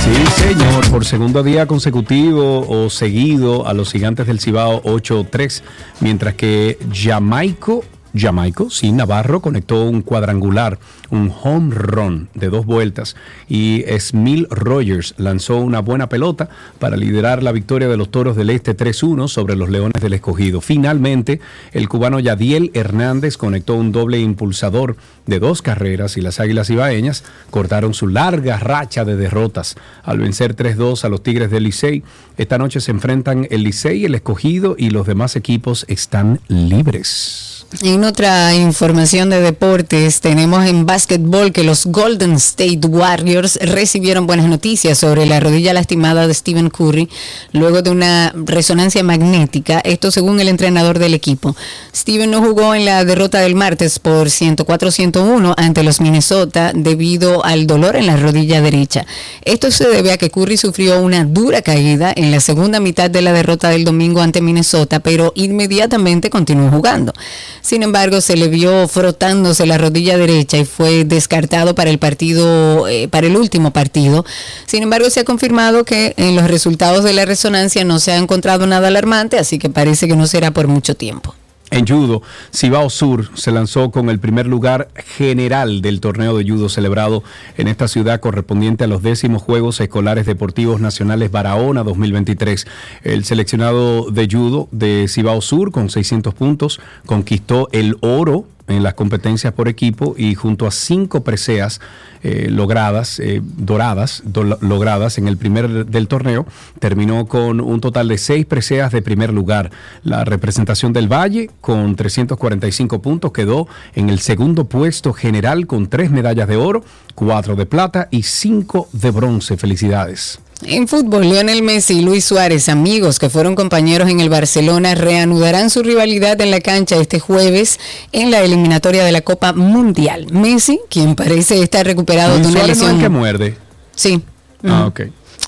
Sí, señor, por segundo día consecutivo o seguido a los gigantes del Cibao 8-3, mientras que Jamaico Jamaico, sí, Navarro conectó un cuadrangular, un home run de dos vueltas y Smil Rogers lanzó una buena pelota para liderar la victoria de los Toros del Este 3-1 sobre los Leones del Escogido. Finalmente, el cubano Yadiel Hernández conectó un doble impulsador de dos carreras y las Águilas Ibaeñas cortaron su larga racha de derrotas al vencer 3-2 a los Tigres del Licey. Esta noche se enfrentan el Licey, el Escogido y los demás equipos están libres. En otra información de deportes, tenemos en básquetbol que los Golden State Warriors recibieron buenas noticias sobre la rodilla lastimada de Stephen Curry luego de una resonancia magnética, esto según el entrenador del equipo. Stephen no jugó en la derrota del martes por 104-101 ante los Minnesota debido al dolor en la rodilla derecha. Esto se debe a que Curry sufrió una dura caída en la segunda mitad de la derrota del domingo ante Minnesota, pero inmediatamente continuó jugando. Sin embargo, se le vio frotándose la rodilla derecha y fue descartado para el partido, eh, para el último partido. Sin embargo, se ha confirmado que en los resultados de la resonancia no se ha encontrado nada alarmante, así que parece que no será por mucho tiempo. En judo, Cibao Sur se lanzó con el primer lugar general del torneo de judo celebrado en esta ciudad correspondiente a los décimos Juegos Escolares Deportivos Nacionales Barahona 2023. El seleccionado de judo de Cibao Sur con 600 puntos conquistó el oro en las competencias por equipo y junto a cinco preseas eh, logradas, eh, doradas, do- logradas en el primer del torneo, terminó con un total de seis preseas de primer lugar. La representación del Valle con 345 puntos quedó en el segundo puesto general con tres medallas de oro, cuatro de plata y cinco de bronce. Felicidades. En fútbol, Lionel Messi y Luis Suárez, amigos que fueron compañeros en el Barcelona, reanudarán su rivalidad en la cancha este jueves en la eliminatoria de la Copa Mundial. Messi, quien parece estar recuperado Luis de una Suárez no es lesión. el que muerde. Sí. Ah, ok.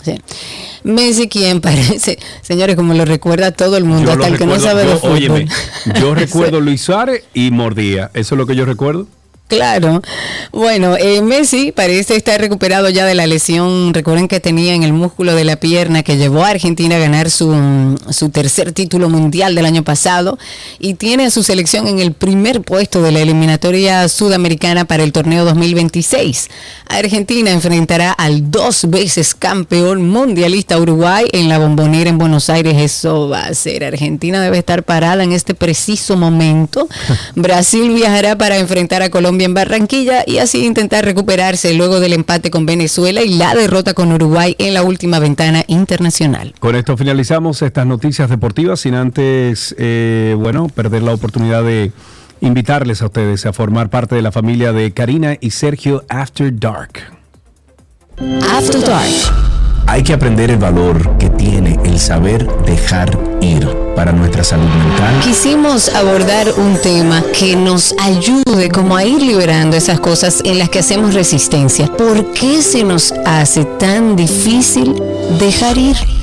Sí. Messi, quien parece, señores, como lo recuerda todo el mundo, Yo hasta el que no sabe de yo- fútbol. óyeme, yo recuerdo Luis Suárez y mordía. Eso es lo que yo recuerdo. Claro. Bueno, eh, Messi parece estar recuperado ya de la lesión. Recuerden que tenía en el músculo de la pierna que llevó a Argentina a ganar su, su tercer título mundial del año pasado y tiene a su selección en el primer puesto de la eliminatoria sudamericana para el torneo 2026. Argentina enfrentará al dos veces campeón mundialista Uruguay en la bombonera en Buenos Aires. Eso va a ser. Argentina debe estar parada en este preciso momento. Brasil viajará para enfrentar a Colombia en Barranquilla y así intentar recuperarse luego del empate con Venezuela y la derrota con Uruguay en la última ventana internacional. Con esto finalizamos estas noticias deportivas sin antes, eh, bueno, perder la oportunidad de invitarles a ustedes a formar parte de la familia de Karina y Sergio After Dark. After Dark. Hay que aprender el valor que tiene el saber dejar ir para nuestra salud mental. Quisimos abordar un tema que nos ayude como a ir liberando esas cosas en las que hacemos resistencia. ¿Por qué se nos hace tan difícil dejar ir?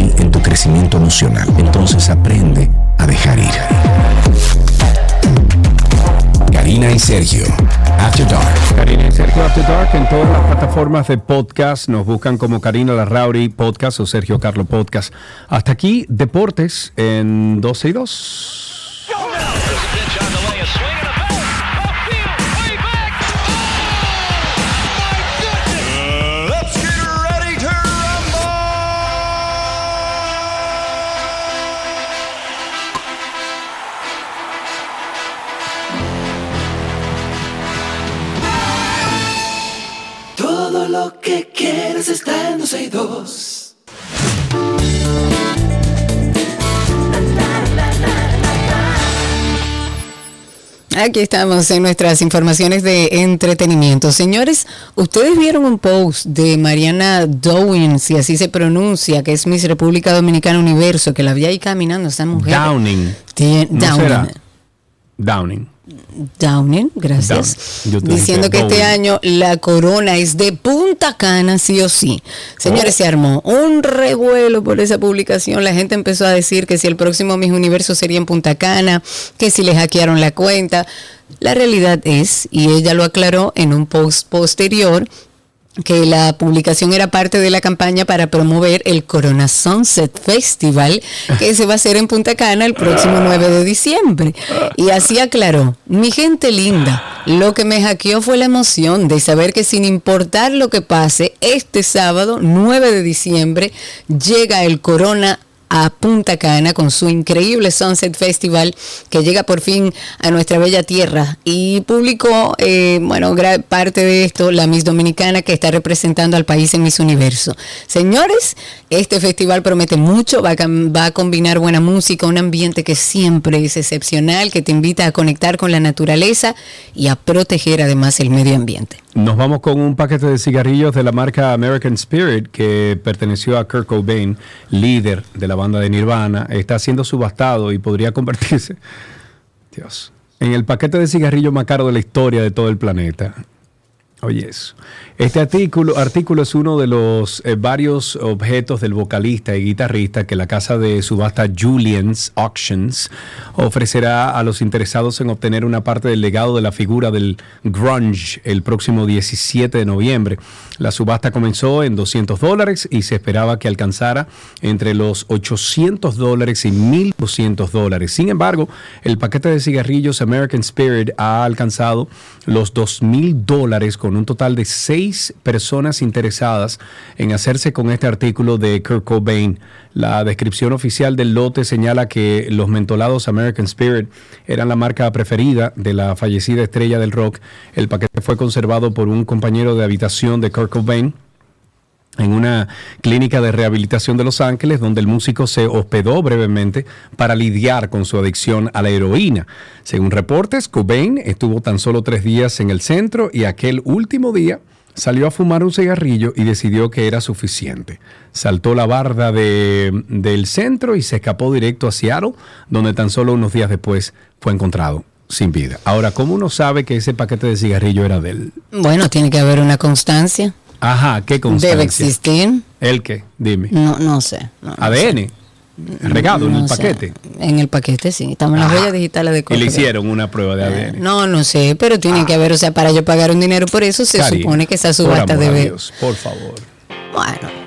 en tu crecimiento emocional. Entonces aprende a dejar ir. Karina y Sergio, After Dark. Karina y Sergio After Dark en todas las plataformas de podcast. Nos buscan como Karina Larrauri Podcast o Sergio Carlo Podcast. Hasta aquí, Deportes en 12 y 2. Aquí estamos en nuestras informaciones de entretenimiento. Señores, ustedes vieron un post de Mariana Dowin, si así se pronuncia, que es Miss República Dominicana Universo, que la vi ahí caminando esta mujer. Downing. Tien- ¿No Downing. será? Downing. Downing, gracias. Down. Diciendo que este año la corona es de Punta Cana, sí o sí. Señores, Oh. se armó un revuelo por esa publicación. La gente empezó a decir que si el próximo Miss Universo sería en Punta Cana, que si le hackearon la cuenta. La realidad es, y ella lo aclaró en un post posterior, que la publicación era parte de la campaña para promover el Corona Sunset Festival que se va a hacer en Punta Cana el próximo 9 de diciembre. Y así aclaró, mi gente linda, lo que me hackeó fue la emoción de saber que sin importar lo que pase, este sábado 9 de diciembre llega el Corona a Punta Cana con su increíble Sunset Festival que llega por fin a nuestra bella tierra y publicó, eh, bueno, gran parte de esto la Miss Dominicana que está representando al país en Miss Universo. Señores, este festival promete mucho, va a, va a combinar buena música, un ambiente que siempre es excepcional, que te invita a conectar con la naturaleza y a proteger además el medio ambiente. Nos vamos con un paquete de cigarrillos de la marca American Spirit que perteneció a Kurt Cobain, líder de la banda de Nirvana. Está siendo subastado y podría convertirse, Dios, en el paquete de cigarrillos más caro de la historia de todo el planeta. Oye, eso. Este artículo, artículo es uno de los eh, varios objetos del vocalista y guitarrista que la casa de subasta Julian's Auctions ofrecerá a los interesados en obtener una parte del legado de la figura del grunge el próximo 17 de noviembre. La subasta comenzó en 200 dólares y se esperaba que alcanzara entre los 800 dólares y 1.200 dólares. Sin embargo, el paquete de cigarrillos American Spirit ha alcanzado los 2.000 dólares con un total de seis personas interesadas en hacerse con este artículo de Kurt Cobain. La descripción oficial del lote señala que los mentolados American Spirit eran la marca preferida de la fallecida estrella del rock. El paquete fue conservado por un compañero de habitación de Kurt Cobain en una clínica de rehabilitación de Los Ángeles, donde el músico se hospedó brevemente para lidiar con su adicción a la heroína. Según reportes, Cobain estuvo tan solo tres días en el centro y aquel último día salió a fumar un cigarrillo y decidió que era suficiente. Saltó la barda de- del centro y se escapó directo a Seattle, donde tan solo unos días después fue encontrado sin vida. Ahora, ¿cómo uno sabe que ese paquete de cigarrillo era de él? Bueno, tiene que haber una constancia. Ajá, ¿qué constancia? Debe existir. ¿El qué? Dime. No, no sé. no, no ADN. Regado en el sé. paquete. En el paquete, sí. Estamos en las huellas digitales de Y le hicieron una prueba de ADN. No, no sé, pero tiene que haber, o sea, para yo pagar un dinero por eso, se supone que esa por subasta amor a debe. Dios, por favor. Bueno.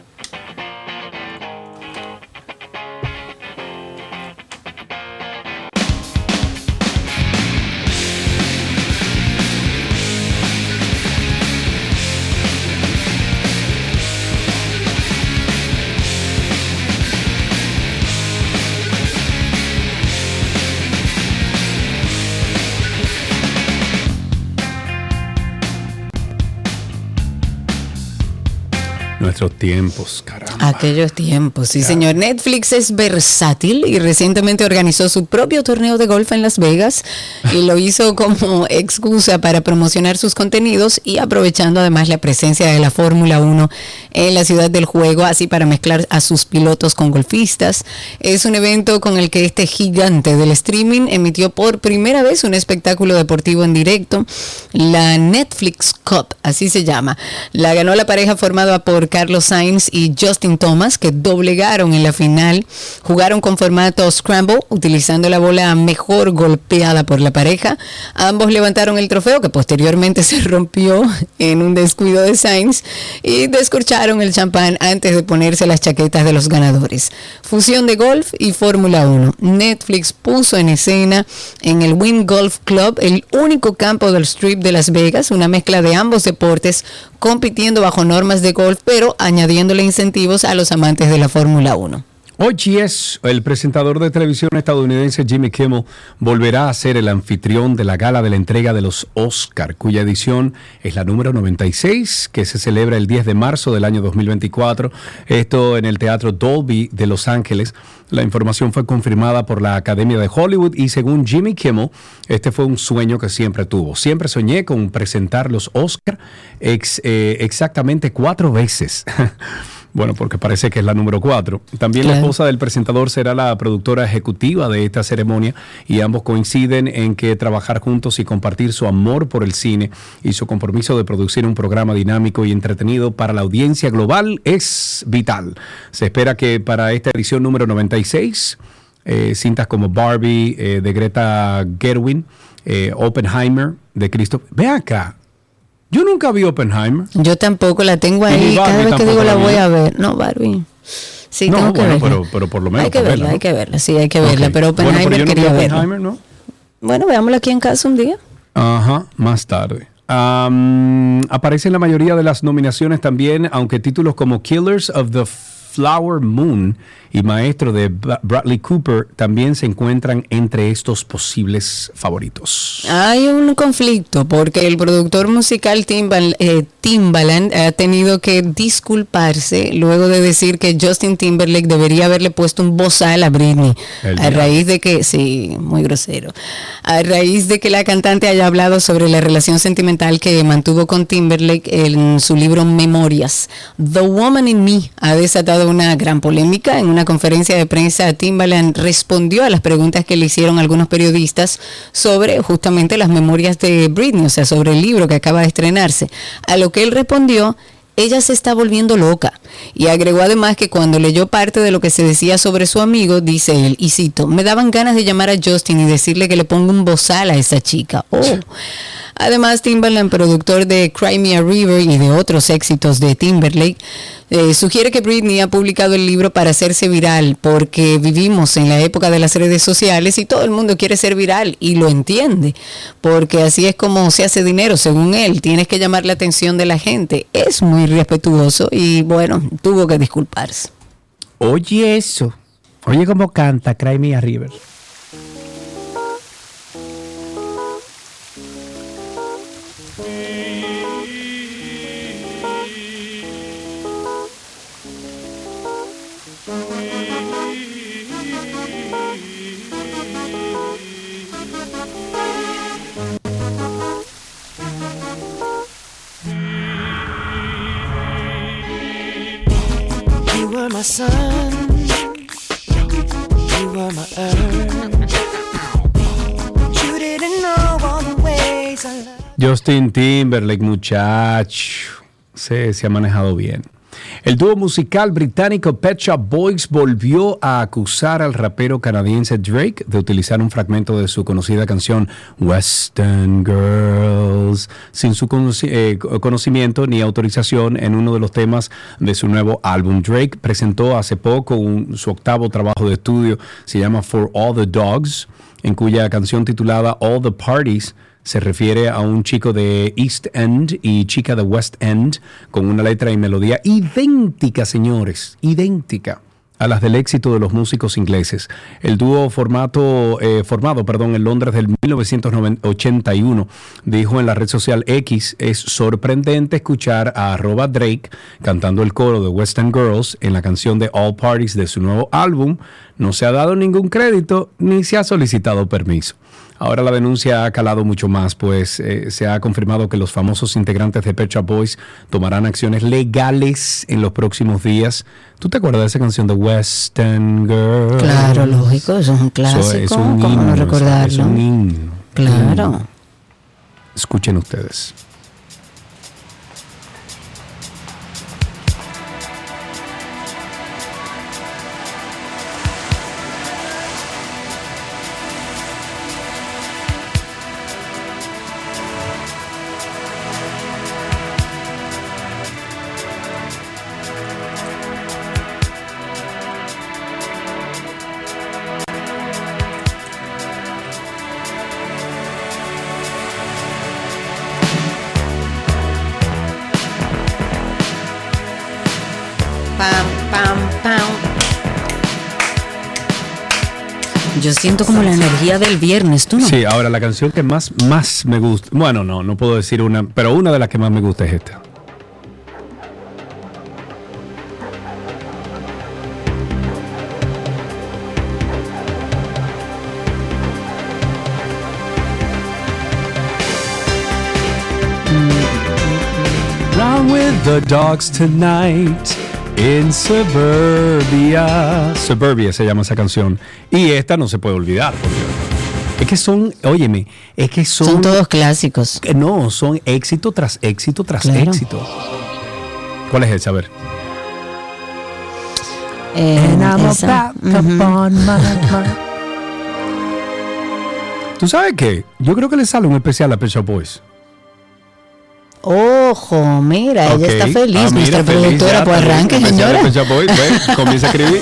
Nuestros tiempos, caramba. Aquellos tiempos, sí señor. Netflix es versátil y recientemente organizó su propio torneo de golf en Las Vegas y lo hizo como excusa para promocionar sus contenidos y aprovechando además la presencia de la Fórmula 1 en la ciudad del juego, así para mezclar a sus pilotos con golfistas. Es un evento con el que este gigante del streaming emitió por primera vez un espectáculo deportivo en directo, la Netflix Cup, así se llama. La ganó la pareja formada por Carlos Sainz y Justin Thomas, que doblegaron en la final. Jugaron con formato Scramble, utilizando la bola mejor golpeada por la pareja. Ambos levantaron el trofeo, que posteriormente se rompió en un descuido de Sainz, y descorcharon el champán antes de ponerse las chaquetas de los ganadores. Fusión de golf y Fórmula 1. Netflix puso en escena en el Wynn Golf Club el único campo del Strip de Las Vegas, una mezcla de ambos deportes compitiendo bajo normas de golf, pero añadiéndole incentivos a los amantes de la Fórmula 1. OGS, el presentador de televisión estadounidense Jimmy Kimmel volverá a ser el anfitrión de la gala de la entrega de los Oscar, cuya edición es la número 96, que se celebra el 10 de marzo del año 2024. Esto en el Teatro Dolby de Los Ángeles. La información fue confirmada por la Academia de Hollywood y según Jimmy Kimmel, este fue un sueño que siempre tuvo. Siempre soñé con presentar los Oscar eh, exactamente cuatro veces. Bueno, porque parece que es la número cuatro. También la esposa del presentador será la productora ejecutiva de esta ceremonia y ambos coinciden en que trabajar juntos y compartir su amor por el cine y su compromiso de producir un programa dinámico y entretenido para la audiencia global es vital. Se espera que para esta edición número 96, eh, cintas como Barbie eh, de Greta Gerwin, eh, Oppenheimer de Cristo. Ve acá. Yo nunca vi Oppenheimer. Yo tampoco la tengo ahí. Cada vez que digo la voy a ver. No, Barbie. Sí, No, tengo que bueno, verla. pero, pero por lo menos hay que verla, verla, hay que verla, sí, hay que verla. Pero Bueno, Oppenheimer pero yo no quería verla. Oppenheimer, ¿no? Bueno, veámosla aquí en casa un día. Ajá, más tarde. Am, aparece en la mayoría de las nominaciones también, aunque títulos como Killers of the Flower Moon y Maestro de Bra- Bradley Cooper también se encuentran entre estos posibles favoritos. Hay un conflicto porque el productor musical Timbal- eh, Timbaland ha tenido que disculparse luego de decir que Justin Timberlake debería haberle puesto un bozal a Britney El a diablo. raíz de que sí, muy grosero. A raíz de que la cantante haya hablado sobre la relación sentimental que mantuvo con Timberlake en su libro Memorias. The Woman in Me ha desatado una gran polémica en una conferencia de prensa. Timbaland respondió a las preguntas que le hicieron algunos periodistas sobre justamente las memorias de Britney, o sea, sobre el libro que acaba de estrenarse. A lo que él respondió, ella se está volviendo loca. Y agregó además que cuando leyó parte de lo que se decía sobre su amigo, dice él, y cito, me daban ganas de llamar a Justin y decirle que le ponga un bozal a esa chica. Oh. Además, Timbaland, productor de Cry Me a River y de otros éxitos de Timberlake, eh, sugiere que Britney ha publicado el libro para hacerse viral, porque vivimos en la época de las redes sociales y todo el mundo quiere ser viral y lo entiende, porque así es como se hace dinero, según él. Tienes que llamar la atención de la gente. Es muy respetuoso y bueno, tuvo que disculparse. Oye eso. Oye cómo canta Cry Me a River. You my. Justin Timberlake, muchacho, se ha manejado bien. El dúo musical británico Pet Shop Boys volvió a acusar al rapero canadiense Drake de utilizar un fragmento de su conocida canción Western Girls sin su eh, conocimiento ni autorización en uno de los temas de su nuevo álbum. Drake presentó hace poco un- su octavo trabajo de estudio, se llama For All the Dogs, en cuya canción titulada All the Parties se refiere a un chico de East End y chica de West End con una letra y melodía idéntica, señores, idéntica a las del éxito de los músicos ingleses. El dúo formato, eh, formado perdón, en Londres del 1981 dijo en la red social X, es sorprendente escuchar a arroba Drake cantando el coro de Western Girls en la canción de All Parties de su nuevo álbum. No se ha dado ningún crédito ni se ha solicitado permiso. Ahora la denuncia ha calado mucho más, pues eh, se ha confirmado que los famosos integrantes de Pet Shop Boys tomarán acciones legales en los próximos días. ¿Tú te acuerdas de esa canción de Western Girl? Claro, lógico, eso es un clásico. Eso es un ¿Cómo himno, no recordarlo? Es un himno. Claro. Escuchen ustedes. Siento como la energía del viernes, ¿tú no? Sí, ahora la canción que más, más me gusta, bueno, no, no puedo decir una, pero una de las que más me gusta es esta. Run with the dogs tonight in suburbia. Suburbia se llama esa canción. Y esta no se puede olvidar. porque Es que son, óyeme, es que son. Son todos clásicos. que No, son éxito tras éxito tras Claro. éxito. ¿Cuál es esa? A ver. Eh, esa. ¿Tú sabes qué? Yo creo que le sale un especial a Pet Shop Boys. Ojo, mira, ella está feliz, Ah, mira, nuestra feliz, productora, ya, pues arranque, señora. Ve, comienza a escribir.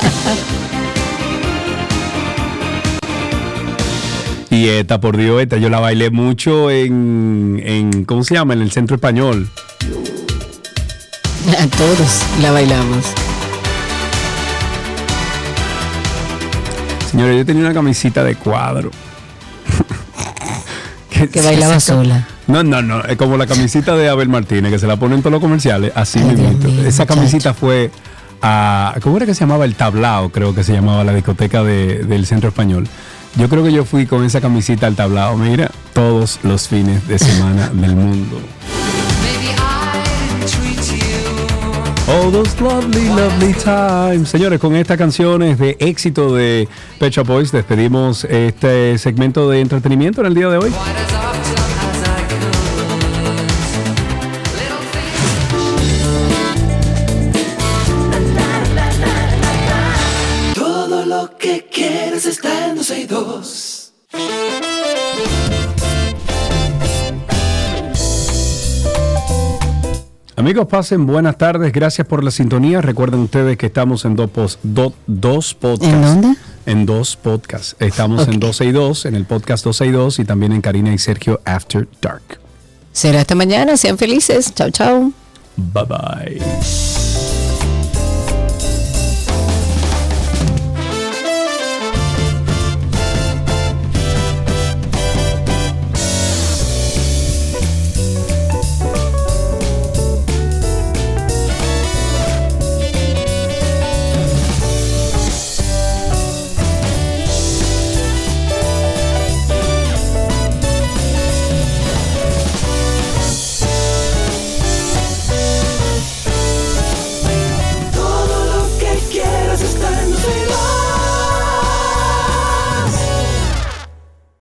Y esta, por Dios, esta yo la bailé mucho en, en ¿cómo se llama? En el Centro Español. A todos la bailamos. Señores, yo tenía una camisita de cuadro. Que bailaba sola. No, no, no. Es como la camisita de Abel Martínez, que se la ponen en todos los comerciales. Así mismo. Esa camisita fue a. ¿Cómo era que se llamaba? El Tablao, creo que se llamaba la discoteca de- del Centro Español. Yo creo que yo fui con esa camisita al Tablao. Mira, todos los fines de semana del mundo. All those lovely, lovely times. Señores, con estas canciones de éxito de Shop Boys despedimos este segmento de entretenimiento en el día de hoy. Amigos, pasen buenas tardes. Gracias por la sintonía. Recuerden ustedes que estamos en dos, do- dos podcasts. ¿En dónde? En dos podcasts. Estamos en 12 y 2, en el podcast 12 y 2 y también en Karina y Sergio After Dark. Será esta mañana, sean felices. Chao, chao. Bye bye.